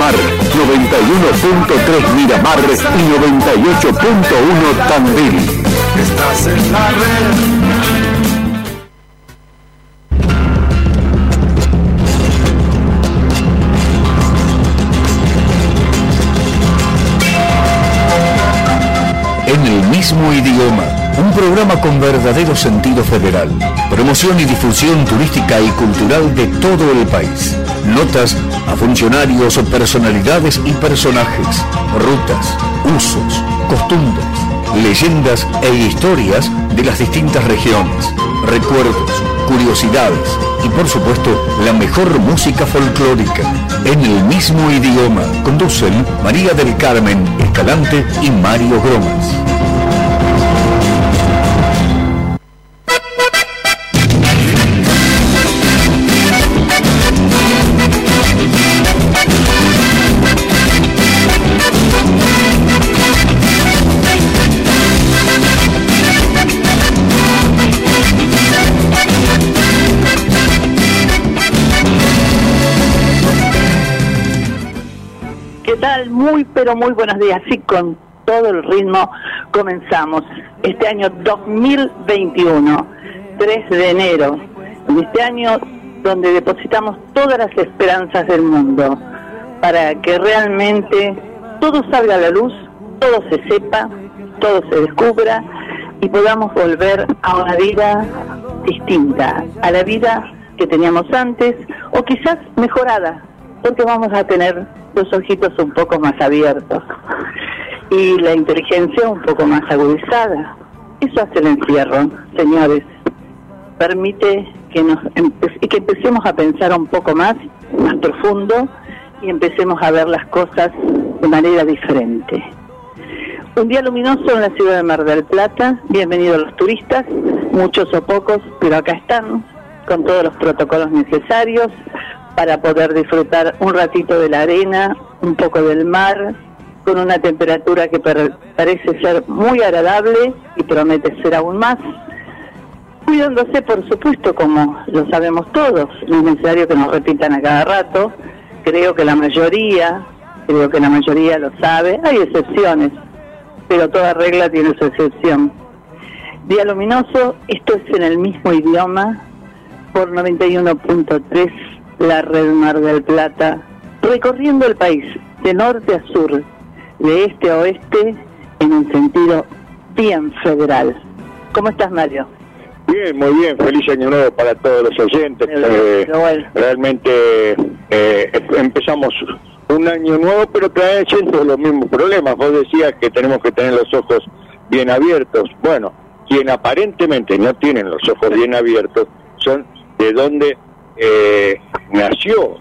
Miramar, 91.3 Miramar y 98.1 Tandil. Estás en la red. en el mismo idioma. Un programa con verdadero sentido federal. Promoción y difusión turística y cultural de todo el país. Notas a funcionarios, personalidades y personajes. Rutas, usos, costumbres, leyendas e historias de las distintas regiones. Recuerdos, curiosidades y por supuesto la mejor música folclórica. En el mismo idioma conducen María del Carmen Escalante y Mario Gromas. Muy, buenos días. Sí, con todo el ritmo comenzamos este año 2021, 3 de enero, este año donde depositamos todas las esperanzas del mundo para que realmente todo salga a la luz, todo se sepa, todo se descubra y podamos volver a una vida distinta, a la vida que teníamos antes o quizás mejorada, porque vamos a tener los ojitos un poco más abiertos y la inteligencia un poco más agudizada. Eso hace el encierro, señores. Permite que nos que empecemos a pensar un poco más, más profundo y empecemos a ver las cosas de manera diferente. Un día luminoso en la ciudad de Mar del Plata. Bienvenidos los turistas, muchos o pocos, pero acá están con todos los protocolos necesarios para poder disfrutar un ratito de la arena, un poco del mar, con una temperatura que parece ser muy agradable y promete ser aún más. Cuidándose, por supuesto, como lo sabemos todos, no es necesario que nos repitan a cada rato, creo que la mayoría, creo que la mayoría lo sabe, hay excepciones, pero toda regla tiene su excepción. Día luminoso, esto es en el mismo idioma, por 91.3 la red Mar del Plata, recorriendo el país de norte a sur, de este a oeste, en un sentido bien federal. ¿Cómo estás, Mario? Bien, muy bien. Feliz año nuevo para todos los oyentes. Eh, realmente eh, empezamos un año nuevo, pero trayendo los mismos problemas. Vos decías que tenemos que tener los ojos bien abiertos. Bueno, quien aparentemente no tienen los ojos bien abiertos son de dónde eh, nació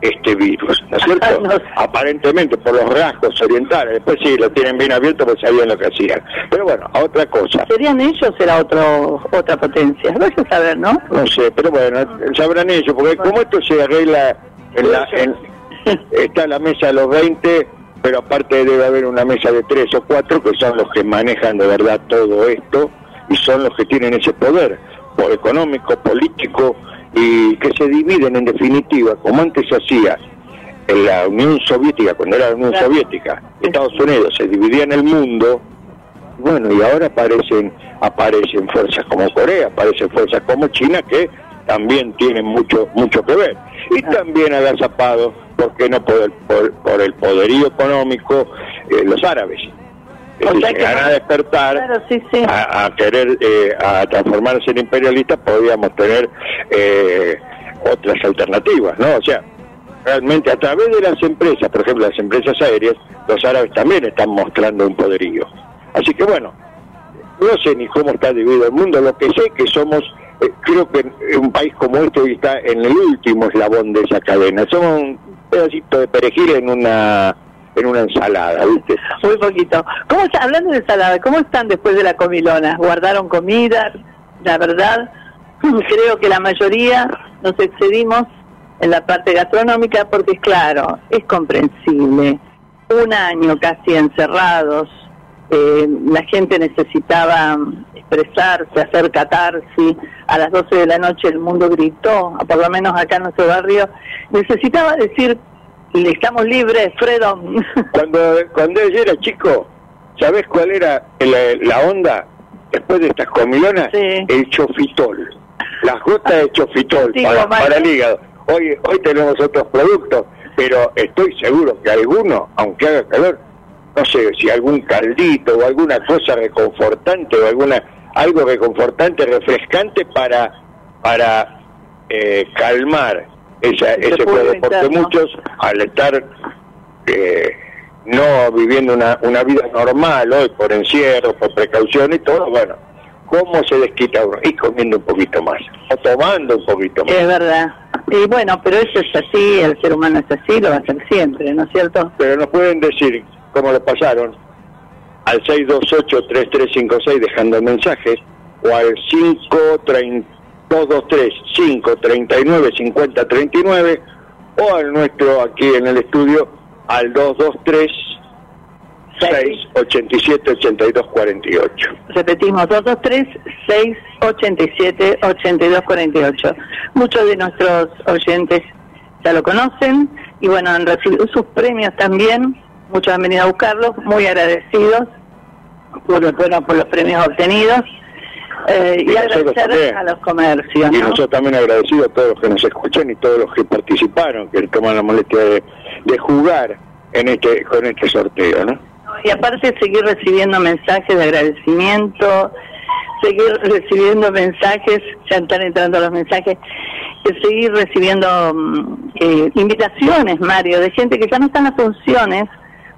este virus, ¿no es cierto? Aparentemente por los rasgos orientales, después sí, lo tienen bien abierto porque sabían lo que hacían. Pero bueno, a otra cosa. ¿Serían ellos era otro otra potencia? No a saber, ¿no? No sé, pero bueno, sabrán ellos, porque como esto se arregla en la... está la mesa de los 20, pero aparte debe haber una mesa de tres o cuatro que son los que manejan de verdad todo esto y son los que tienen ese poder, por económico, político, y que se dividen en definitiva, como antes se hacía en la Unión Soviética, cuando era la Unión Soviética, Estados Unidos se dividía en el mundo, bueno, y ahora aparecen, aparecen fuerzas como Corea, aparecen fuerzas como China que también tienen mucho, mucho que ver. Y también agazapados, ¿por qué no por el, por, el poderío económico, eh, los árabes? Si llegan a despertar, A, querer eh, a transformarse en imperialistas, podríamos tener eh, otras alternativas, ¿no? O sea, realmente a través de las empresas, por ejemplo, las empresas aéreas, los árabes también están mostrando un poderío. Así que bueno, no sé ni cómo está dividido el mundo, lo que sé que somos, eh, creo que un país como este hoy está en el último eslabón de esa cadena, somos un pedacito de perejil en una en una ensalada, ¿viste? Muy poquito. ¿Cómo hablando de ensalada, ¿cómo están después de la comilona? ¿Guardaron comida? La verdad, creo que la mayoría nos excedimos en la parte gastronómica porque, claro, es comprensible. Un año casi encerrados, eh, la gente necesitaba expresarse, hacer catarsis. A las 12 de la noche el mundo gritó, por lo menos acá en nuestro barrio, necesitaba decir Estamos libres, Fredo. Cuando, cuando yo era chico, ¿sabes cuál era la, onda después de estas comilonas? El chofitol. Las gotas de chofitol para, el hígado. Hoy, hoy tenemos otros productos, pero estoy seguro que alguno, aunque haga calor, no sé si algún caldito o alguna cosa reconfortante o alguna algo reconfortante, refrescante para para eh, calmar esa, ese poder, porque muchos al estar eh, no viviendo una, una vida normal hoy por encierro, por precaución y todo, bueno, ¿cómo se desquita uno? Y comiendo un poquito más, o tomando un poquito más. Es verdad. Y bueno, pero eso es así, el ser humano es así, lo va a ser siempre, ¿no es cierto? Pero nos pueden decir cómo lo pasaron al 628-3356 dejando mensajes o al 530 223 539 5039 o al nuestro aquí en el estudio al 223 687 8248. Repetimos, 223 687 8248. Muchos de nuestros oyentes ya lo conocen y bueno, han recibido sus premios también. Muchos han venido a buscarlos, muy agradecidos por, bueno, por los premios obtenidos. Eh, y, agradecer a los comercios. Y nosotros también agradecidos a todos los que nos escuchan y todos los que participaron, que toman la molestia de, jugar en este con este sorteo, ¿no? Y aparte seguir recibiendo mensajes de agradecimiento, seguir recibiendo mensajes, ya están entrando los mensajes, y seguir recibiendo mm, eh, invitaciones, Mario, de gente que ya no están en las funciones,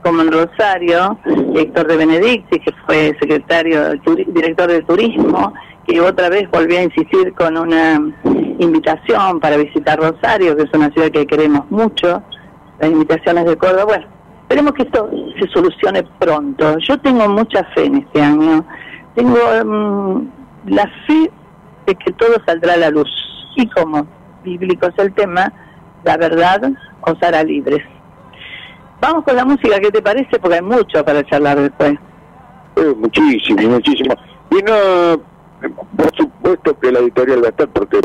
como en Rosario, Héctor de Benedicti, que fue secretario, director de turismo, que otra vez volvió a insistir con una invitación para visitar Rosario, que es una ciudad que queremos mucho, las invitaciones de Córdoba. Bueno, esperemos que esto se solucione pronto. Yo tengo mucha fe en este año. Tengo mm, la fe de que todo saldrá a la luz. Y como bíblico es el tema, la verdad os hará libres. Vamos con la música, ¿qué te parece? Porque hay mucho para charlar después. Eh, muchísimo, muchísimo. Y no, por supuesto que la editorial va a estar, porque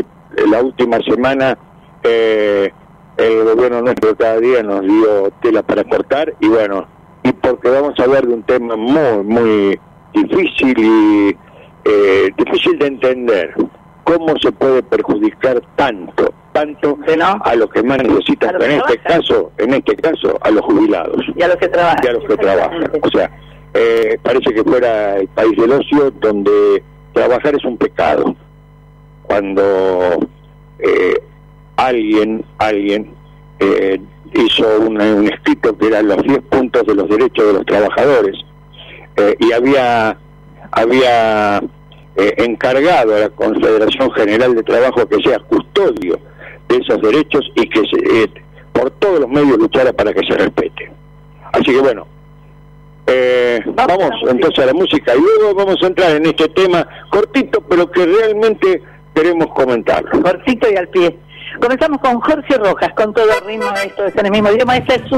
la última semana eh, el gobierno nuestro cada día nos dio tela para cortar y bueno, y porque vamos a hablar de un tema muy, muy difícil y eh, difícil de entender. ¿Cómo se puede perjudicar tanto tanto a los que más necesitan, en este caso, en este caso, a los jubilados. Y a los que trabajan. Y a los que trabajan. O sea, eh, parece que fuera el país del ocio donde trabajar es un pecado. Cuando eh, alguien, alguien eh, hizo un, un escrito que eran los 10 puntos de los derechos de los trabajadores y había había encargado a la Confederación General de Trabajo que sea custodio esos derechos y que se, eh, por todos los medios luchara para que se respete. Así que bueno, eh, vamos entonces a la música y luego vamos a entrar en este tema cortito, pero que realmente queremos comentarlo. Cortito y al pie. Comenzamos con Jorge Rojas, con todo el ritmo, esto es en el mismo idioma, esta es su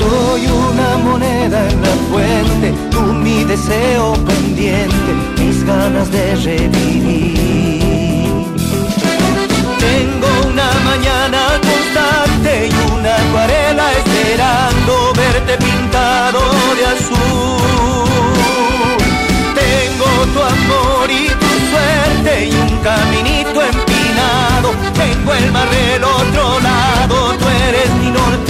Soy una moneda en la fuente, tú mi deseo pendiente, mis ganas de revivir. Tengo una mañana constante y una acuarela esperando verte pintado de azul. Tengo tu amor y tu suerte y un caminito empinado. Tengo el mar del otro lado, tú eres mi norte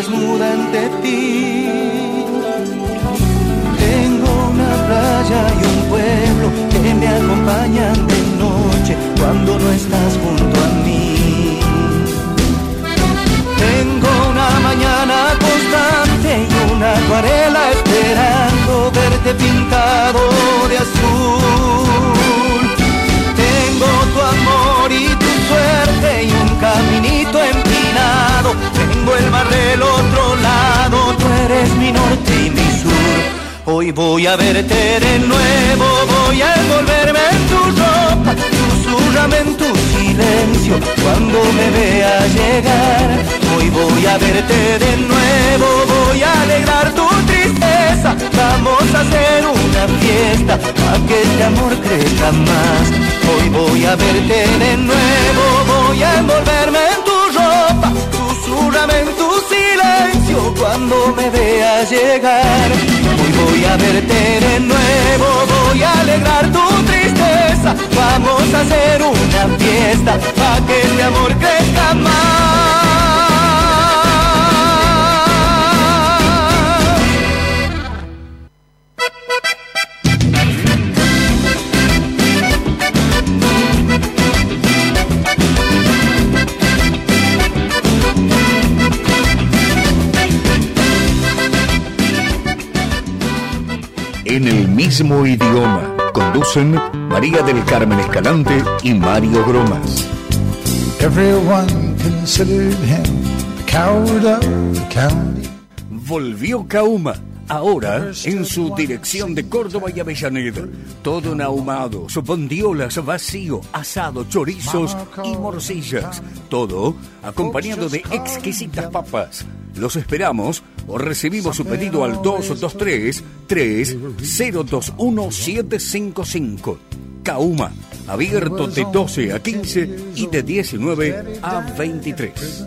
desnuda ante ti. Tengo una playa y un pueblo que me acompañan de noche cuando no estás junto a mí. Tengo una mañana constante y una acuarela esperando verte pintado de azul. Tengo tu amor y tu suerte y un caminito empinado voy a verte de nuevo, voy a envolverme en tu ropa, susurrame en tu silencio. Cuando me vea llegar. Hoy voy a verte de nuevo, voy a alegrar tu tristeza, vamos a hacer una fiesta para que este amor crezca más. Hoy voy a verte de nuevo, voy a envolverme en tu ropa, en tu silencio cuando me vea llegar voy a verte de nuevo, voy a alegrar tu tristeza. Vamos a hacer una fiesta para que este amor crezca más. Mismo idioma. Conducen María del Carmen Escalante y Mario Gromas. Volvió Kauma Ahora, en su dirección de Córdoba y Avellaneda, todo en ahumados, bondiolas, vacío, asado, chorizos y morcillas. Todo acompañado de exquisitas papas. Los esperamos o recibimos su pedido al 223 3021 755. Kauma, abierto de 12 a 15 y de 19 a 23.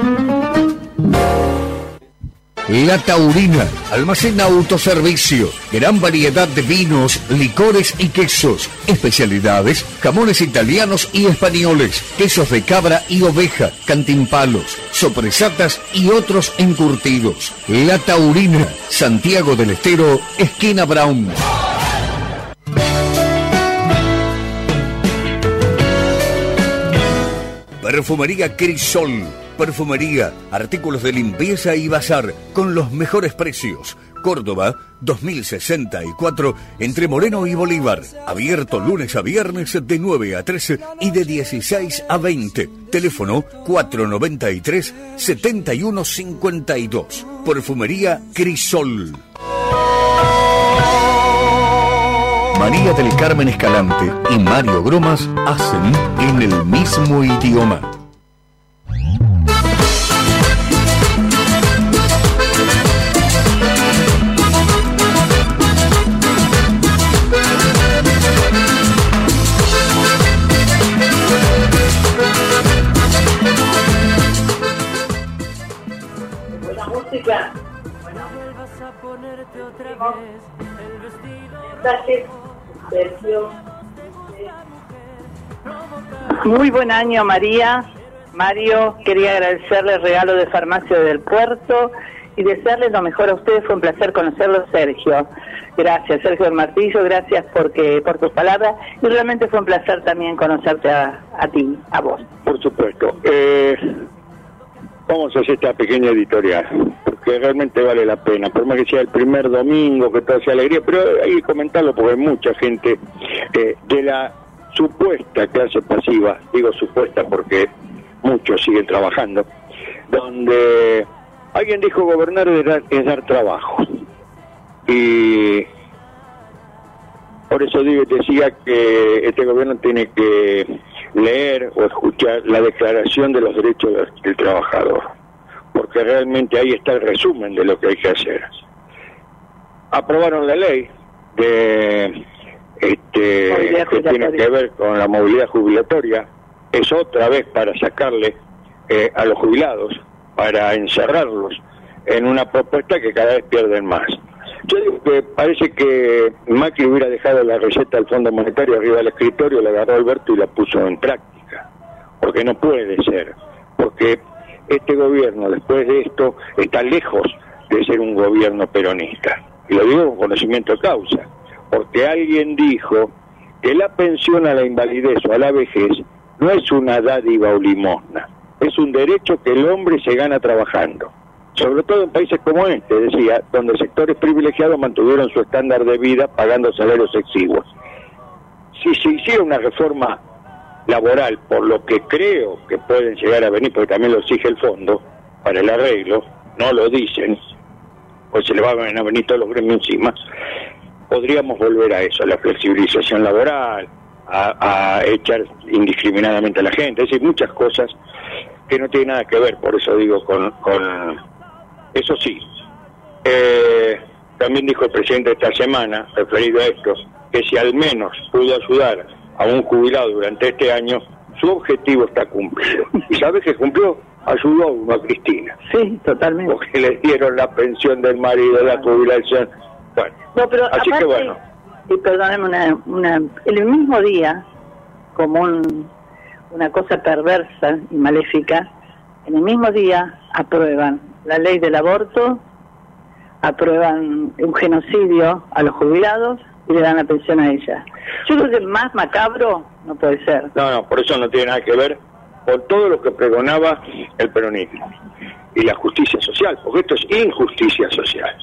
La Taurina, almacén autoservicio, gran variedad de vinos, licores y quesos, especialidades, jamones italianos y españoles, quesos de cabra y oveja, cantimpalos, sopresatas y otros encurtidos. La Taurina, Santiago del Estero, esquina Brown. Perfumería Crisol perfumería, artículos de limpieza y bazar con los mejores precios. Córdoba, 2064, entre Moreno y Bolívar. Abierto lunes a viernes de 9 a 13 y de 16 a 20. Teléfono 493-7152. Perfumería Crisol. María del Carmen Escalante y Mario Gromas hacen en el mismo idioma. Muy buen año, María. Mario, quería agradecerle el regalo de Farmacia del Puerto y desearles lo mejor a ustedes. Fue un placer conocerlos, Sergio. Gracias, Sergio del Martillo, gracias porque por tus palabras y realmente fue un placer también conocerte a, ti, a vos. Por supuesto. Eh, vamos a hacer esta pequeña editorial, porque realmente vale la pena, por más que sea el primer domingo, que todo sea alegría, pero hay que comentarlo porque hay mucha gente eh, de la supuesta clase pasiva, digo supuesta porque muchos siguen trabajando, donde alguien dijo gobernar es dar, trabajo. Y por eso digo, decía que este gobierno tiene que leer o escuchar la declaración de los derechos del trabajador, porque realmente ahí está el resumen de lo que hay que hacer. Aprobaron la ley de este, que tiene que ver con la movilidad jubilatoria, es otra vez para sacarle eh, a los jubilados, para encerrarlos en una propuesta que cada vez pierden más. Yo digo que parece que Macri hubiera dejado la receta del Fondo Monetario arriba del escritorio, la agarró Alberto y la puso en práctica, porque no puede ser, porque este gobierno después de esto está lejos de ser un gobierno peronista, y lo digo con conocimiento de causa. Porque alguien dijo que la pensión a la invalidez o a la vejez no es una dádiva o limosna, es un derecho que el hombre se gana trabajando. Sobre todo en países como este, decía, donde sectores privilegiados mantuvieron su estándar de vida pagando salarios exiguos. Si se hiciera una reforma laboral, por lo que creo que pueden llegar a venir, porque también lo exige el fondo, para el arreglo, no lo dicen, pues se le van a venir todos los gremios encima, podríamos volver a eso, a la flexibilización laboral, a, echar indiscriminadamente a la gente, es decir, muchas cosas que no tienen nada que ver, por eso digo, con... Eso sí, eh, también dijo el presidente esta semana, referido a esto, que si al menos pudo ayudar a un jubilado durante este año, su objetivo está cumplido. ¿Y sabes qué cumplió? Ayudó a uno a Cristina. Sí, totalmente. Porque le dieron la pensión del marido, la jubilación bueno, no, pero así que bueno. Y perdóneme, una, una, el mismo día, como una cosa perversa y maléfica, en el mismo día aprueban la ley del aborto, aprueban un genocidio a los jubilados y le dan la pensión a ella. Yo creo que más macabro no puede ser. No, no, por eso no tiene nada que ver con todo lo que pregonaba el peronismo y la justicia social, porque esto es injusticia social.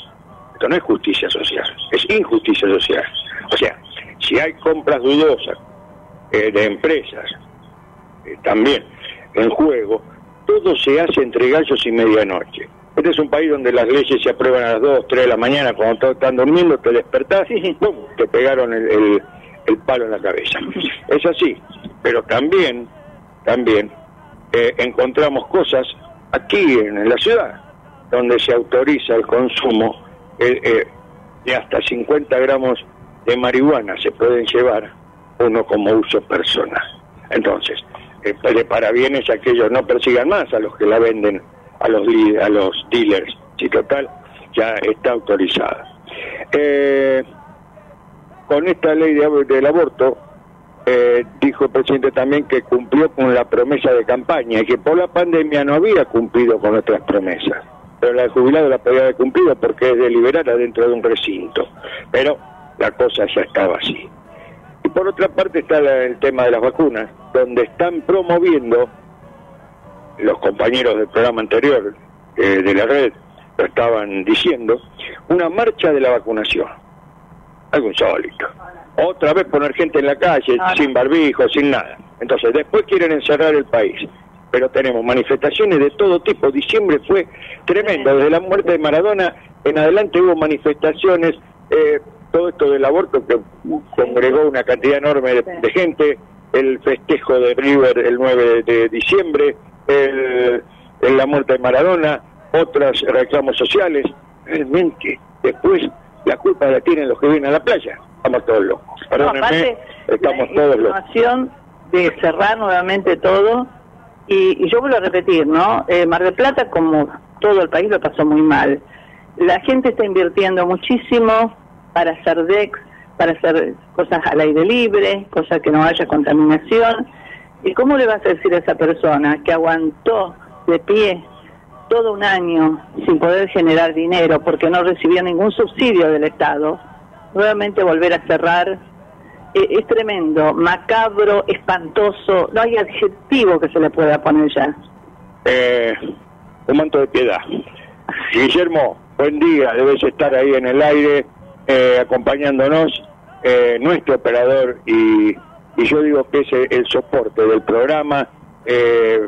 Esto no es justicia social, es injusticia social. O sea, si hay compras dudosas eh, de empresas eh, también en juego, todo se hace entre gallos y medianoche. Este es un país donde las leyes se aprueban a las 2, 3 de la mañana, cuando todos están durmiendo, te despertás y ¡pum! te pegaron el, palo en la cabeza. Es así, pero también, también eh, encontramos cosas aquí en la ciudad, donde se autoriza el consumo eh, eh, de hasta 50 gramos de marihuana se pueden llevar uno como uso personal. Entonces, de parabienes a que ellos no persigan más a los que la venden a los, a los dealers. Si total, ya está autorizada. Eh, con esta ley de, del aborto, dijo el presidente también que cumplió con la promesa de campaña y que por la pandemia no había cumplido con nuestras promesas pero la de jubilado la podía haber cumplido porque es deliberada dentro de un recinto. Pero la cosa ya estaba así. Por otra parte está el tema de las vacunas, donde están promoviendo los compañeros del programa anterior eh, de la red, lo estaban diciendo, una marcha de la vacunación. Algo insólito. Otra vez poner gente en la calle, sin barbijo, sin nada. Entonces, después quieren encerrar el país pero tenemos manifestaciones de todo tipo. Diciembre fue tremendo, desde la muerte de Maradona en adelante hubo manifestaciones, eh, todo esto del aborto que congregó una cantidad enorme de, gente, el festejo de River el 9 de diciembre, el, la muerte de Maradona, otros reclamos sociales. Realmente, después la culpa la tienen los que vienen a la playa. Estamos todos locos. Perdónenme, estamos todos locos. de cerrar nuevamente todo y, yo vuelvo a repetir, ¿no? Eh, Mar del Plata, como todo el país, lo pasó muy mal. La gente está invirtiendo muchísimo para hacer DEX, para hacer cosas al aire libre, cosas que no haya contaminación. ¿Y cómo le vas a decir a esa persona que aguantó de pie todo un año sin poder generar dinero porque no recibía ningún subsidio del Estado, nuevamente volver a cerrar eh, es tremendo, macabro, espantoso, no hay adjetivo que se le pueda poner ya. Eh, un manto de piedad. Guillermo, buen día, debes estar ahí en el aire eh, acompañándonos, eh, nuestro operador y, y, yo digo que es el, soporte del programa. Eh,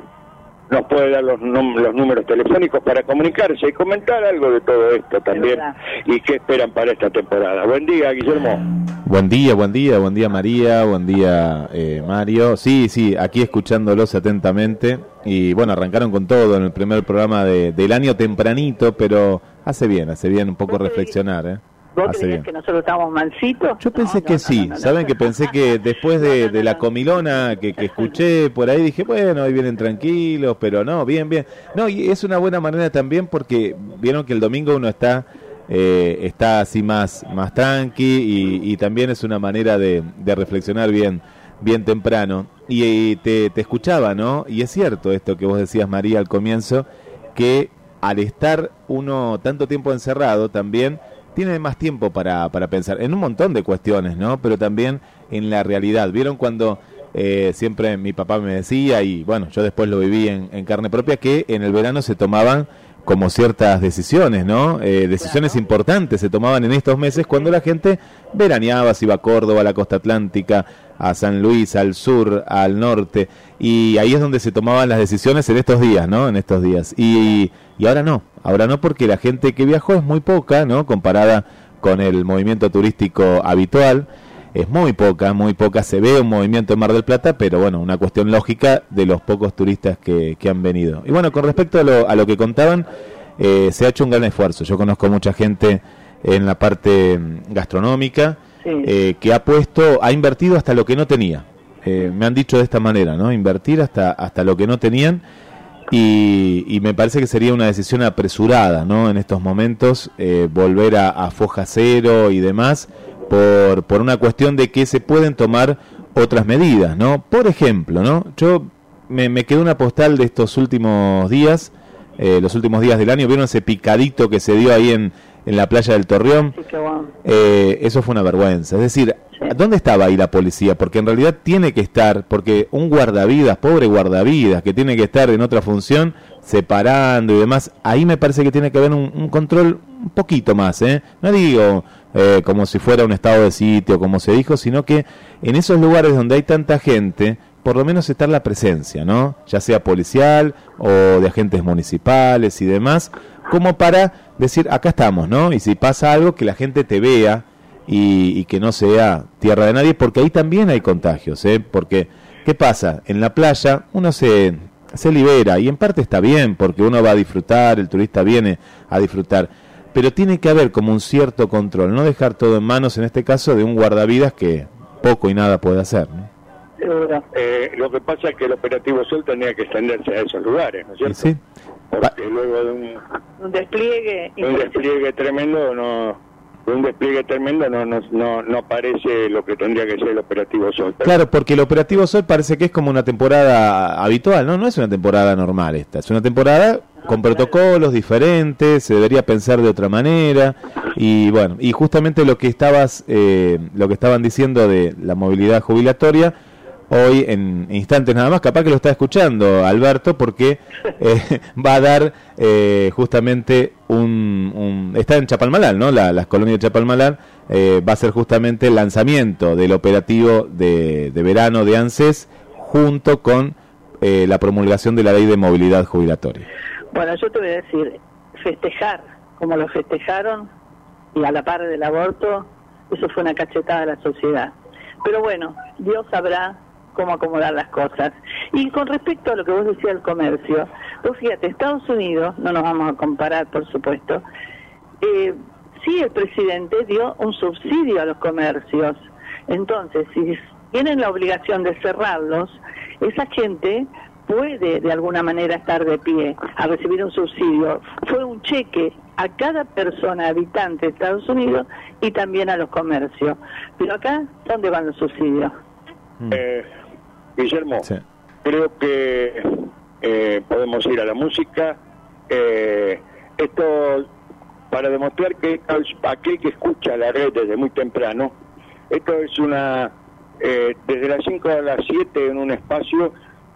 nos puede dar los, los números telefónicos para comunicarse y comentar algo de todo esto también y qué esperan para esta temporada. Buen día, Guillermo. Buen día, buen día, buen día María, buen día eh, Mario. Sí, sí, aquí escuchándolos atentamente y bueno, arrancaron con todo en el primer programa de, del año tempranito, pero hace bien, hace bien un poco reflexionar. ¿eh? ¿Vos que nosotros estábamos malcitos? Yo pensé que sí, saben que pensé que después de, la comilona que, escuché por ahí dije, bueno, ahí vienen tranquilos, pero no, bien, bien. No, y es una buena manera también porque vieron que el domingo uno está eh, está así más, más tranqui y, también es una manera de, reflexionar bien, bien temprano. Y, te, te escuchaba, ¿no? Y es cierto esto que vos decías, María, al comienzo, que al estar uno tanto tiempo encerrado también tiene más tiempo para, para pensar en un montón de cuestiones, ¿no? Pero también en la realidad. ¿Vieron cuando eh, siempre mi papá me decía, y bueno, yo después lo viví en, en, carne propia, que en el verano se tomaban como ciertas decisiones, ¿no? Eh, decisiones importantes se tomaban en estos meses cuando la gente veraneaba, se iba a Córdoba, a la costa atlántica, a San Luis, al sur, al norte, y ahí es donde se tomaban las decisiones en estos días, ¿no? En estos días. Y, y ahora no, ahora no porque la gente que viajó es muy poca, ¿no? Comparada con el movimiento turístico habitual es muy poca, muy poca. Se ve un movimiento en Mar del Plata, pero bueno, una cuestión lógica de los pocos turistas que, que han venido. Y bueno, con respecto a lo, a lo que contaban, eh, se ha hecho un gran esfuerzo. Yo conozco mucha gente en la parte mm, gastronómica eh, que ha puesto, ha invertido hasta lo que no tenía. Eh, me han dicho de esta manera, ¿no? Invertir hasta, hasta lo que no tenían. Y, y, me parece que sería una decisión apresurada, ¿no? En estos momentos, volver a, a, foja cero y demás, por, por una cuestión de que se pueden tomar otras medidas, ¿no? Por ejemplo, ¿no? Yo me, me quedé una postal de estos últimos días, eh, los últimos días del año, ¿vieron ese picadito que se dio ahí en, en la playa del Torreón? eh, eso fue una vergüenza. Es decir, ¿dónde estaba ahí la policía? Porque en realidad tiene que estar, porque un guardavidas, pobre guardavidas, que tiene que estar en otra función, separando y demás, ahí me parece que tiene que haber un, un control un poquito más, ¿eh? No digo eh, como si fuera un estado de sitio, como se dijo, sino que en esos lugares donde hay tanta gente, por lo menos estar la presencia, ¿no? Ya sea policial o de agentes municipales y demás, como para decir, acá estamos, ¿no? Y si pasa algo, que la gente te vea y, que no sea tierra de nadie, porque ahí también hay contagios, ¿eh? Porque, ¿qué pasa? En la playa uno se, se libera y en parte está bien, porque uno va a disfrutar, el turista viene a disfrutar pero tiene que haber como un cierto control, no dejar todo en manos, en este caso, de un guardavidas que poco y nada puede hacer. ¿no? Eh, lo que pasa es que el operativo Sol tenía que extenderse a esos lugares, ¿no es cierto? Sí. Porque luego de un, un despliegue, un despliegue tremendo, no un despliegue tremendo no, no, no, no parece lo que tendría que ser el Operativo Sol. Claro, porque el Operativo Sol parece que es como una temporada habitual, ¿no? No es una temporada normal esta, es una temporada con protocolos diferentes, se debería pensar de otra manera y bueno, y justamente lo que estabas eh, lo que estaban diciendo de la movilidad jubilatoria hoy en instantes nada más, capaz que lo está escuchando Alberto porque eh, va a dar eh, justamente un, está en Chapalmalal, ¿no? La, las colonias de Chapalmalal va a ser justamente el lanzamiento del operativo de, de verano de ANSES junto con la promulgación de la ley de movilidad jubilatoria. Bueno, yo te voy a decir, festejar como lo festejaron y a la par del aborto, eso fue una cachetada a la sociedad. Pero bueno, Dios sabrá cómo acomodar las cosas. Y con respecto a lo que vos decías del comercio, vos fíjate, Estados Unidos, no nos vamos a comparar por supuesto, eh, sí el presidente dio un subsidio a los comercios. Entonces, si tienen la obligación de cerrarlos, esa gente puede de alguna manera estar de pie a recibir un subsidio. Fue un cheque a cada persona habitante de Estados Unidos y también a los comercios. Pero acá, ¿dónde van los subsidios? Mm. Eh, Guillermo, creo que eh, podemos ir a la música eh, esto para demostrar que aquel que escucha la red desde muy temprano, esto es una, eh, desde las 5 a las 7 en un espacio,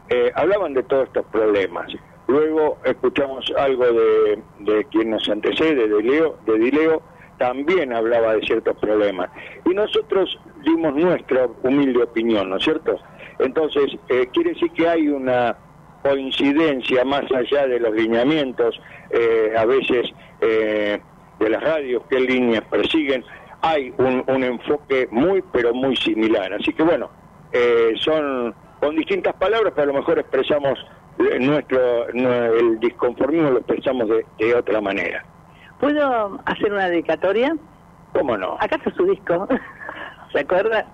eh, hablaban de todos estos problemas. Luego escuchamos algo de, de quien nos antecede, de Leo, de Dileo, también hablaba de ciertos problemas. Y nosotros dimos nuestra humilde opinión, ¿no es cierto? Entonces, eh, quiere decir que hay una coincidencia más allá de los lineamientos, eh, a veces eh, de las radios, qué líneas persiguen, hay un, un, enfoque muy, pero muy similar. Así que bueno, son con distintas palabras, pero a lo mejor expresamos nuestro, el disconformismo, lo expresamos de, de otra manera. ¿Puedo hacer una dedicatoria? ¿Cómo no? Acá está su disco, ¿se acuerda?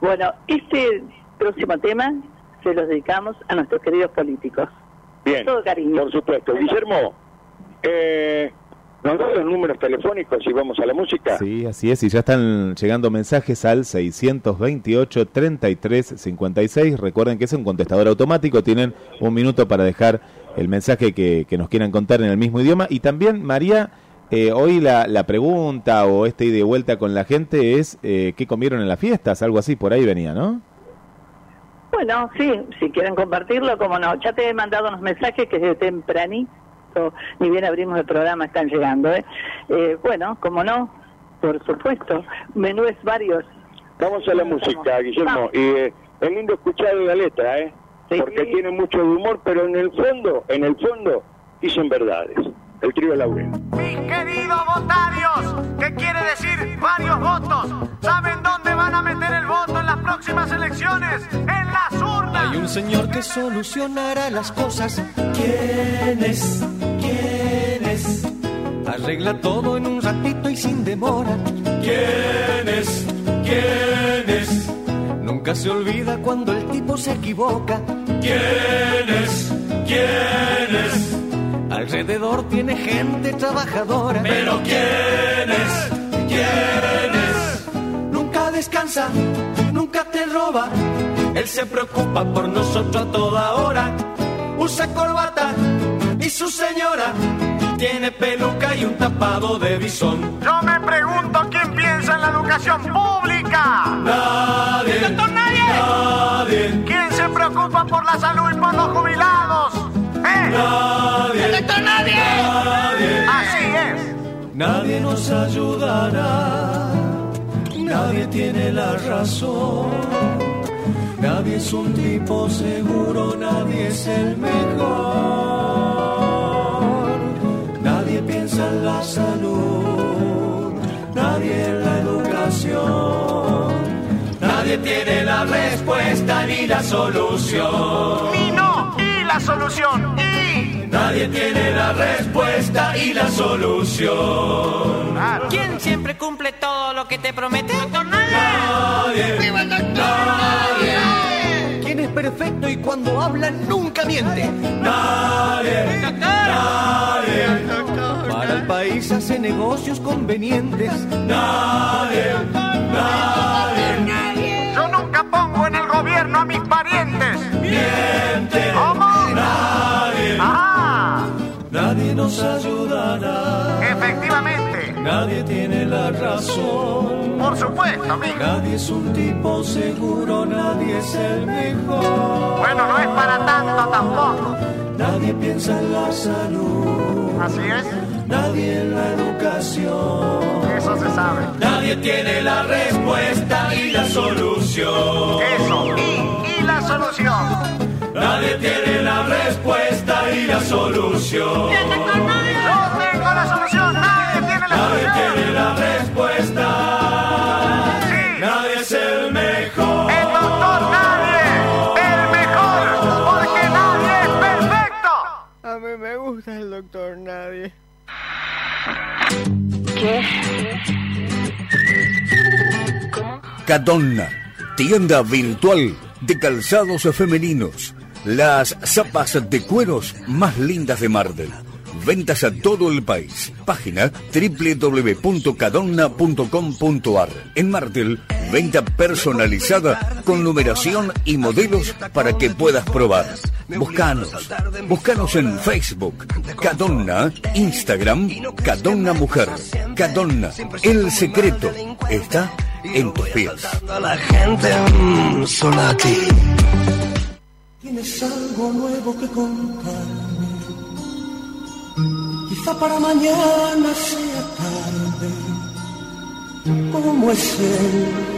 Bueno, este próximo tema se los dedicamos a nuestros queridos políticos. Bien, Todo cariño. por supuesto. Guillermo, eh, ¿nos das los números telefónicos y vamos a la música? Sí, así es, y ya están llegando mensajes al 628-3356. Recuerden que es un contestador automático, tienen un minuto para dejar el mensaje que, que nos quieran contar en el mismo idioma. Y también, María, eh, hoy la, la, pregunta o este ida y vuelta con la gente es eh, ¿qué comieron en las fiestas? Algo así, por ahí venía, ¿no? Bueno, sí, si quieren compartirlo, como no. Ya te he mandado unos mensajes que desde tempranito, ni bien abrimos el programa, están llegando. ¿eh? eh bueno, como no, por supuesto. Menúes varios. Vamos a la música, Guillermo. Y eh, es lindo escuchar la letra, ¿eh? Sí. Porque tiene mucho humor, pero en el fondo, en el fondo, dicen verdades el trío Laurel. Mis queridos votarios, ¿qué quiere decir varios votos? ¿Saben dónde van a meter el voto en las próximas elecciones? ¡En las urnas! Hay un señor que solucionará las cosas. ¿Quién es? ¿Quién es? Arregla todo en un ratito y sin demora. ¿Quién es? ¿Quién es? Nunca se olvida cuando el tipo se equivoca. ¿Quién es? ¿Quién es? Alrededor tiene gente trabajadora. Pero ¿quién es? ¿Quién es? Nunca descansa, nunca te roba. Él se preocupa por nosotros a toda hora. Usa corbata y su señora tiene peluca y un tapado de bisón. Yo me pregunto quién piensa en la educación pública. Nadie. ¿Doctor nadie? Nadie. ¿Quién se preocupa por la salud y por los jubilados? ¿Eh? Nadie. Así es. Nadie nos ayudará. Nadie tiene la razón. Nadie es un tipo seguro, nadie es el mejor. Nadie piensa en la salud, nadie en la educación. Nadie tiene la respuesta ni la solución. La solución, y. Nadie tiene la respuesta y la solución. Claro. ¿Quién siempre cumple todo lo que te promete? Doctor nadie. Nadie. ¡Viva el doctor nadie! ¿Quién es perfecto y cuando habla nunca miente? Nadie. Nadie. Para el país hace negocios convenientes. Nadie. Nadie. Yo nunca pongo en el gobierno a mis parientes. Miente. ¿Cómo? Nadie. Ah, Nadie nos ayudará. efectivamente. Nadie tiene la razón. Por supuesto, mijo. Nadie es un tipo seguro, nadie es el mejor. Bueno, no es para tanto tampoco. Nadie piensa en la salud, Así es. nadie en la educación. Eso se sabe. Nadie tiene la respuesta y la solución. Eso. Solución. Nadie tiene la respuesta y la solución. Yo tengo la solución. Nadie tiene la Nadie tiene solución. la respuesta. Sí. Nadie es el mejor. El doctor nadie. El mejor. Porque nadie es perfecto. A mí me gusta el doctor Nadie. Cadonna, tienda virtual de calzados femeninos. Las zapas de cueros más lindas de Mardel. Ventas a todo el país. Página www.cadonna.com.ar. En Mardel Venta personalizada con numeración y modelos para que puedas probar. Buscanos. Buscanos en Facebook. Cadonna. Instagram. Cadonna Mujer. Cadonna. El secreto está en tus pies. La gente mm, sola a ti. Tienes algo nuevo que contarme. Quizá para mañana sea tarde. ¿Cómo es él?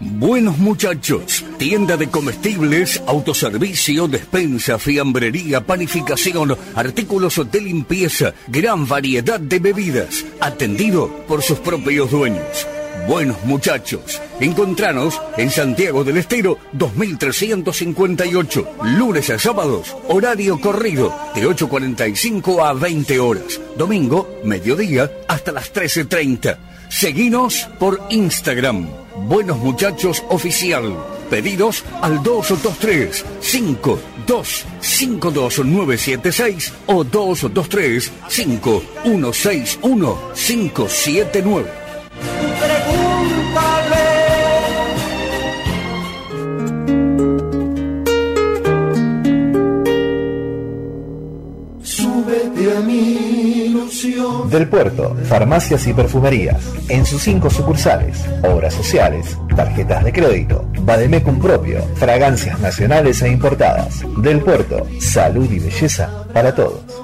Buenos muchachos, tienda de comestibles, autoservicio, despensa, fiambrería, panificación, artículos de limpieza, gran variedad de bebidas, atendido por sus propios dueños. Buenos muchachos, encontranos en Santiago del Estero 2358, lunes a sábados, horario corrido de 8.45 a 20 horas, domingo, mediodía hasta las 13.30. Seguinos por Instagram. Buenos Muchachos Oficial. Pedidos al 223 5252 o 223 5161 579. Del Puerto, farmacias y perfumerías. En sus cinco sucursales, obras sociales, tarjetas de crédito, Bademecum propio, fragancias nacionales e importadas. Del Puerto, salud y belleza para todos.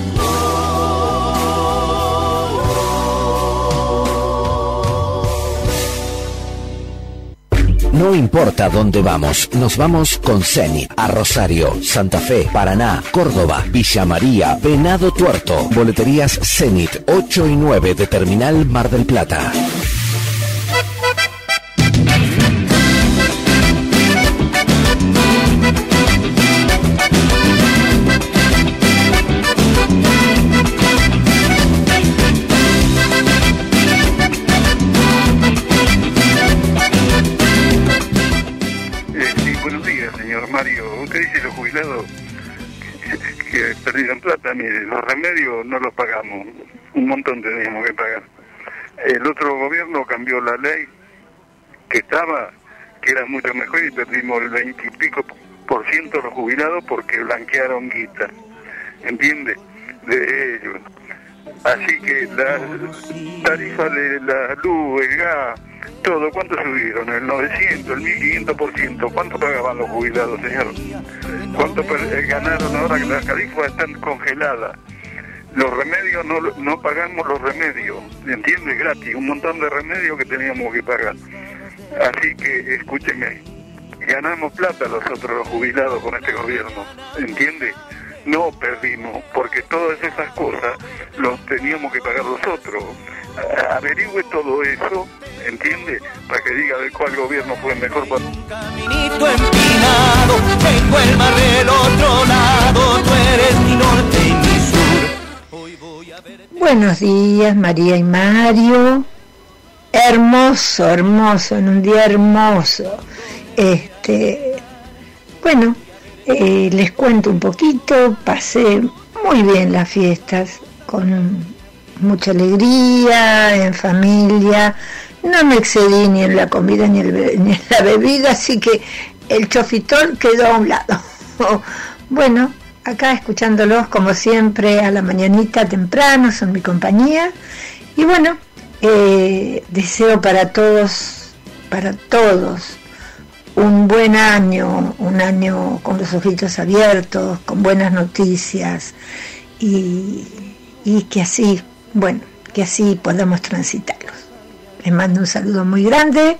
No importa dónde vamos, nos vamos con Zenit a Rosario, Santa Fe, Paraná, Córdoba, Villa María, Venado Tuerto. Boleterías Zenit 8 y 9 de Terminal Mar del Plata. Los remedios no los pagamos. Un montón teníamos que pagar. El otro gobierno cambió la ley que estaba, que era mucho mejor, y perdimos el 20 y pico por ciento los jubilados porque blanquearon guita. ¿Entiende? De ellos. Así que la tarifa de la luz, el gas, todo, ¿cuánto subieron? El 900, el 1500%. ¿Cuánto pagaban los jubilados, señor? ¿Cuánto eh, ganaron ahora que las tarifas están congeladas? Los remedios, no, no pagamos los remedios, ¿entiendes? Gratis, un montón de remedios que teníamos que pagar. Así que, escúcheme, ganamos plata nosotros los jubilados con este gobierno, ¿entiende? No perdimos, porque todas esas cosas los teníamos que pagar nosotros. A- Averigüe todo eso, ¿entiende? Para que diga de cuál gobierno fue mejor para... Caminito empinado, tengo el mar del otro lado, tú eres mi norte y mi sur. Buenos días, María y Mario. Hermoso, hermoso, en un día hermoso. Este, bueno, eh, les cuento un poquito. Pasé muy bien las fiestas, con mucha alegría, en familia. No me excedí ni en la comida ni, en la bebida, así que el chofitón quedó a un lado. bueno, acá escuchándolos como siempre a la mañanita temprano, son mi compañía. Y bueno, eh, deseo para todos, para todos, un buen año, un año con los ojitos abiertos, con buenas noticias y, y que así, bueno, que así podamos transitarlos. Les mando un saludo muy grande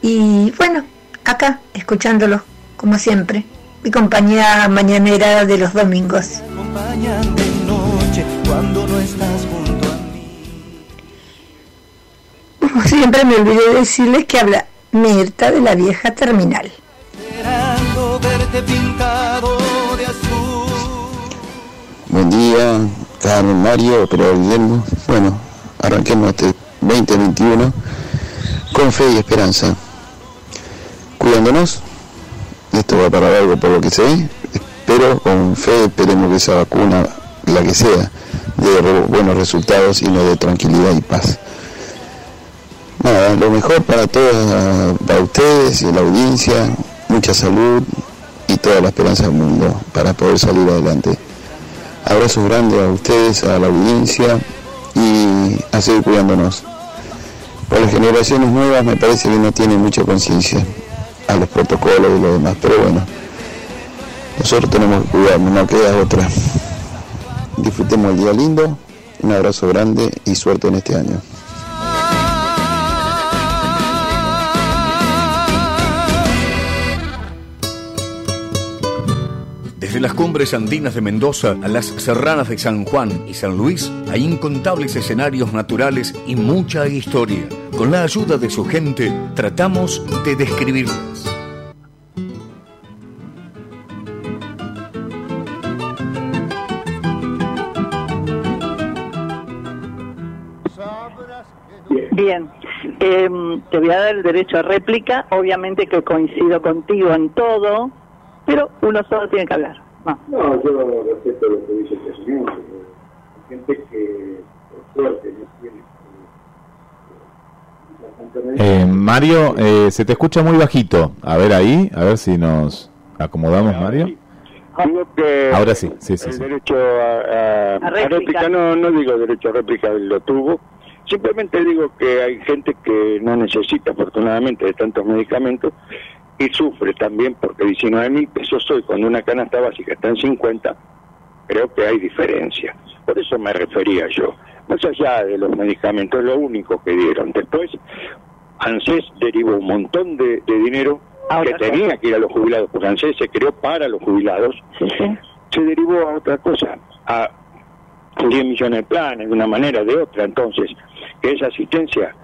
y bueno, acá escuchándolos como siempre, mi compañía mañanera de los domingos. Acompañan de noche cuando no estás junto a Como siempre me olvidé decirles que habla Mirta de la vieja terminal. Esperando verte pintado de azul Buen día, Carmen, Mario, operador Guillermo. Bueno, arranquemos este 2021 con fe y esperanza. Cuidándonos, esto va para algo por lo que sé, pero con fe esperemos que esa vacuna, la que sea, dé buenos resultados y nos dé tranquilidad y paz. Nada, lo mejor para todos, para ustedes y la audiencia, mucha salud y toda la esperanza del mundo para poder salir adelante. Abrazos grandes a ustedes, a la audiencia y a seguir cuidándonos. Para las generaciones nuevas me parece que no tienen mucha conciencia a los protocolos y lo demás, pero bueno, nosotros tenemos que cuidarnos, no queda otra. Disfrutemos el día lindo, un abrazo grande y suerte en este año. Desde las cumbres andinas de Mendoza a las serranas de San Juan y San Luis hay incontables escenarios naturales y mucha historia. Con la ayuda de su gente tratamos de describirlas. Bien, em, te voy a dar el derecho a réplica, obviamente que coincido contigo en todo, pero uno solo tiene que hablar. No. No, yo respeto lo que dice el presidente. Hay gente que, por suerte, no tiene. Eh, Mario, eh, se te escucha muy bajito. A ver ahí, a ver si nos acomodamos, Mario. Digo que Ahora sí, sí, sí. el sí. derecho a, a- a réplica, no, no digo derecho a réplica, lo tuvo. Simplemente digo que hay gente que no necesita, afortunadamente, de tantos medicamentos y sufre también porque 19 mil pesos hoy, cuando una canasta básica está en 50, creo que hay diferencia. Por eso me refería yo. Más allá de los medicamentos, es lo único que dieron. Después, ANSES derivó un montón de, de dinero que tenía que ir a los jubilados, porque ANSES se creó para los jubilados. Se derivó a otra cosa, a 10 millones de planes, de una manera, de otra. Entonces, que esa asistencia,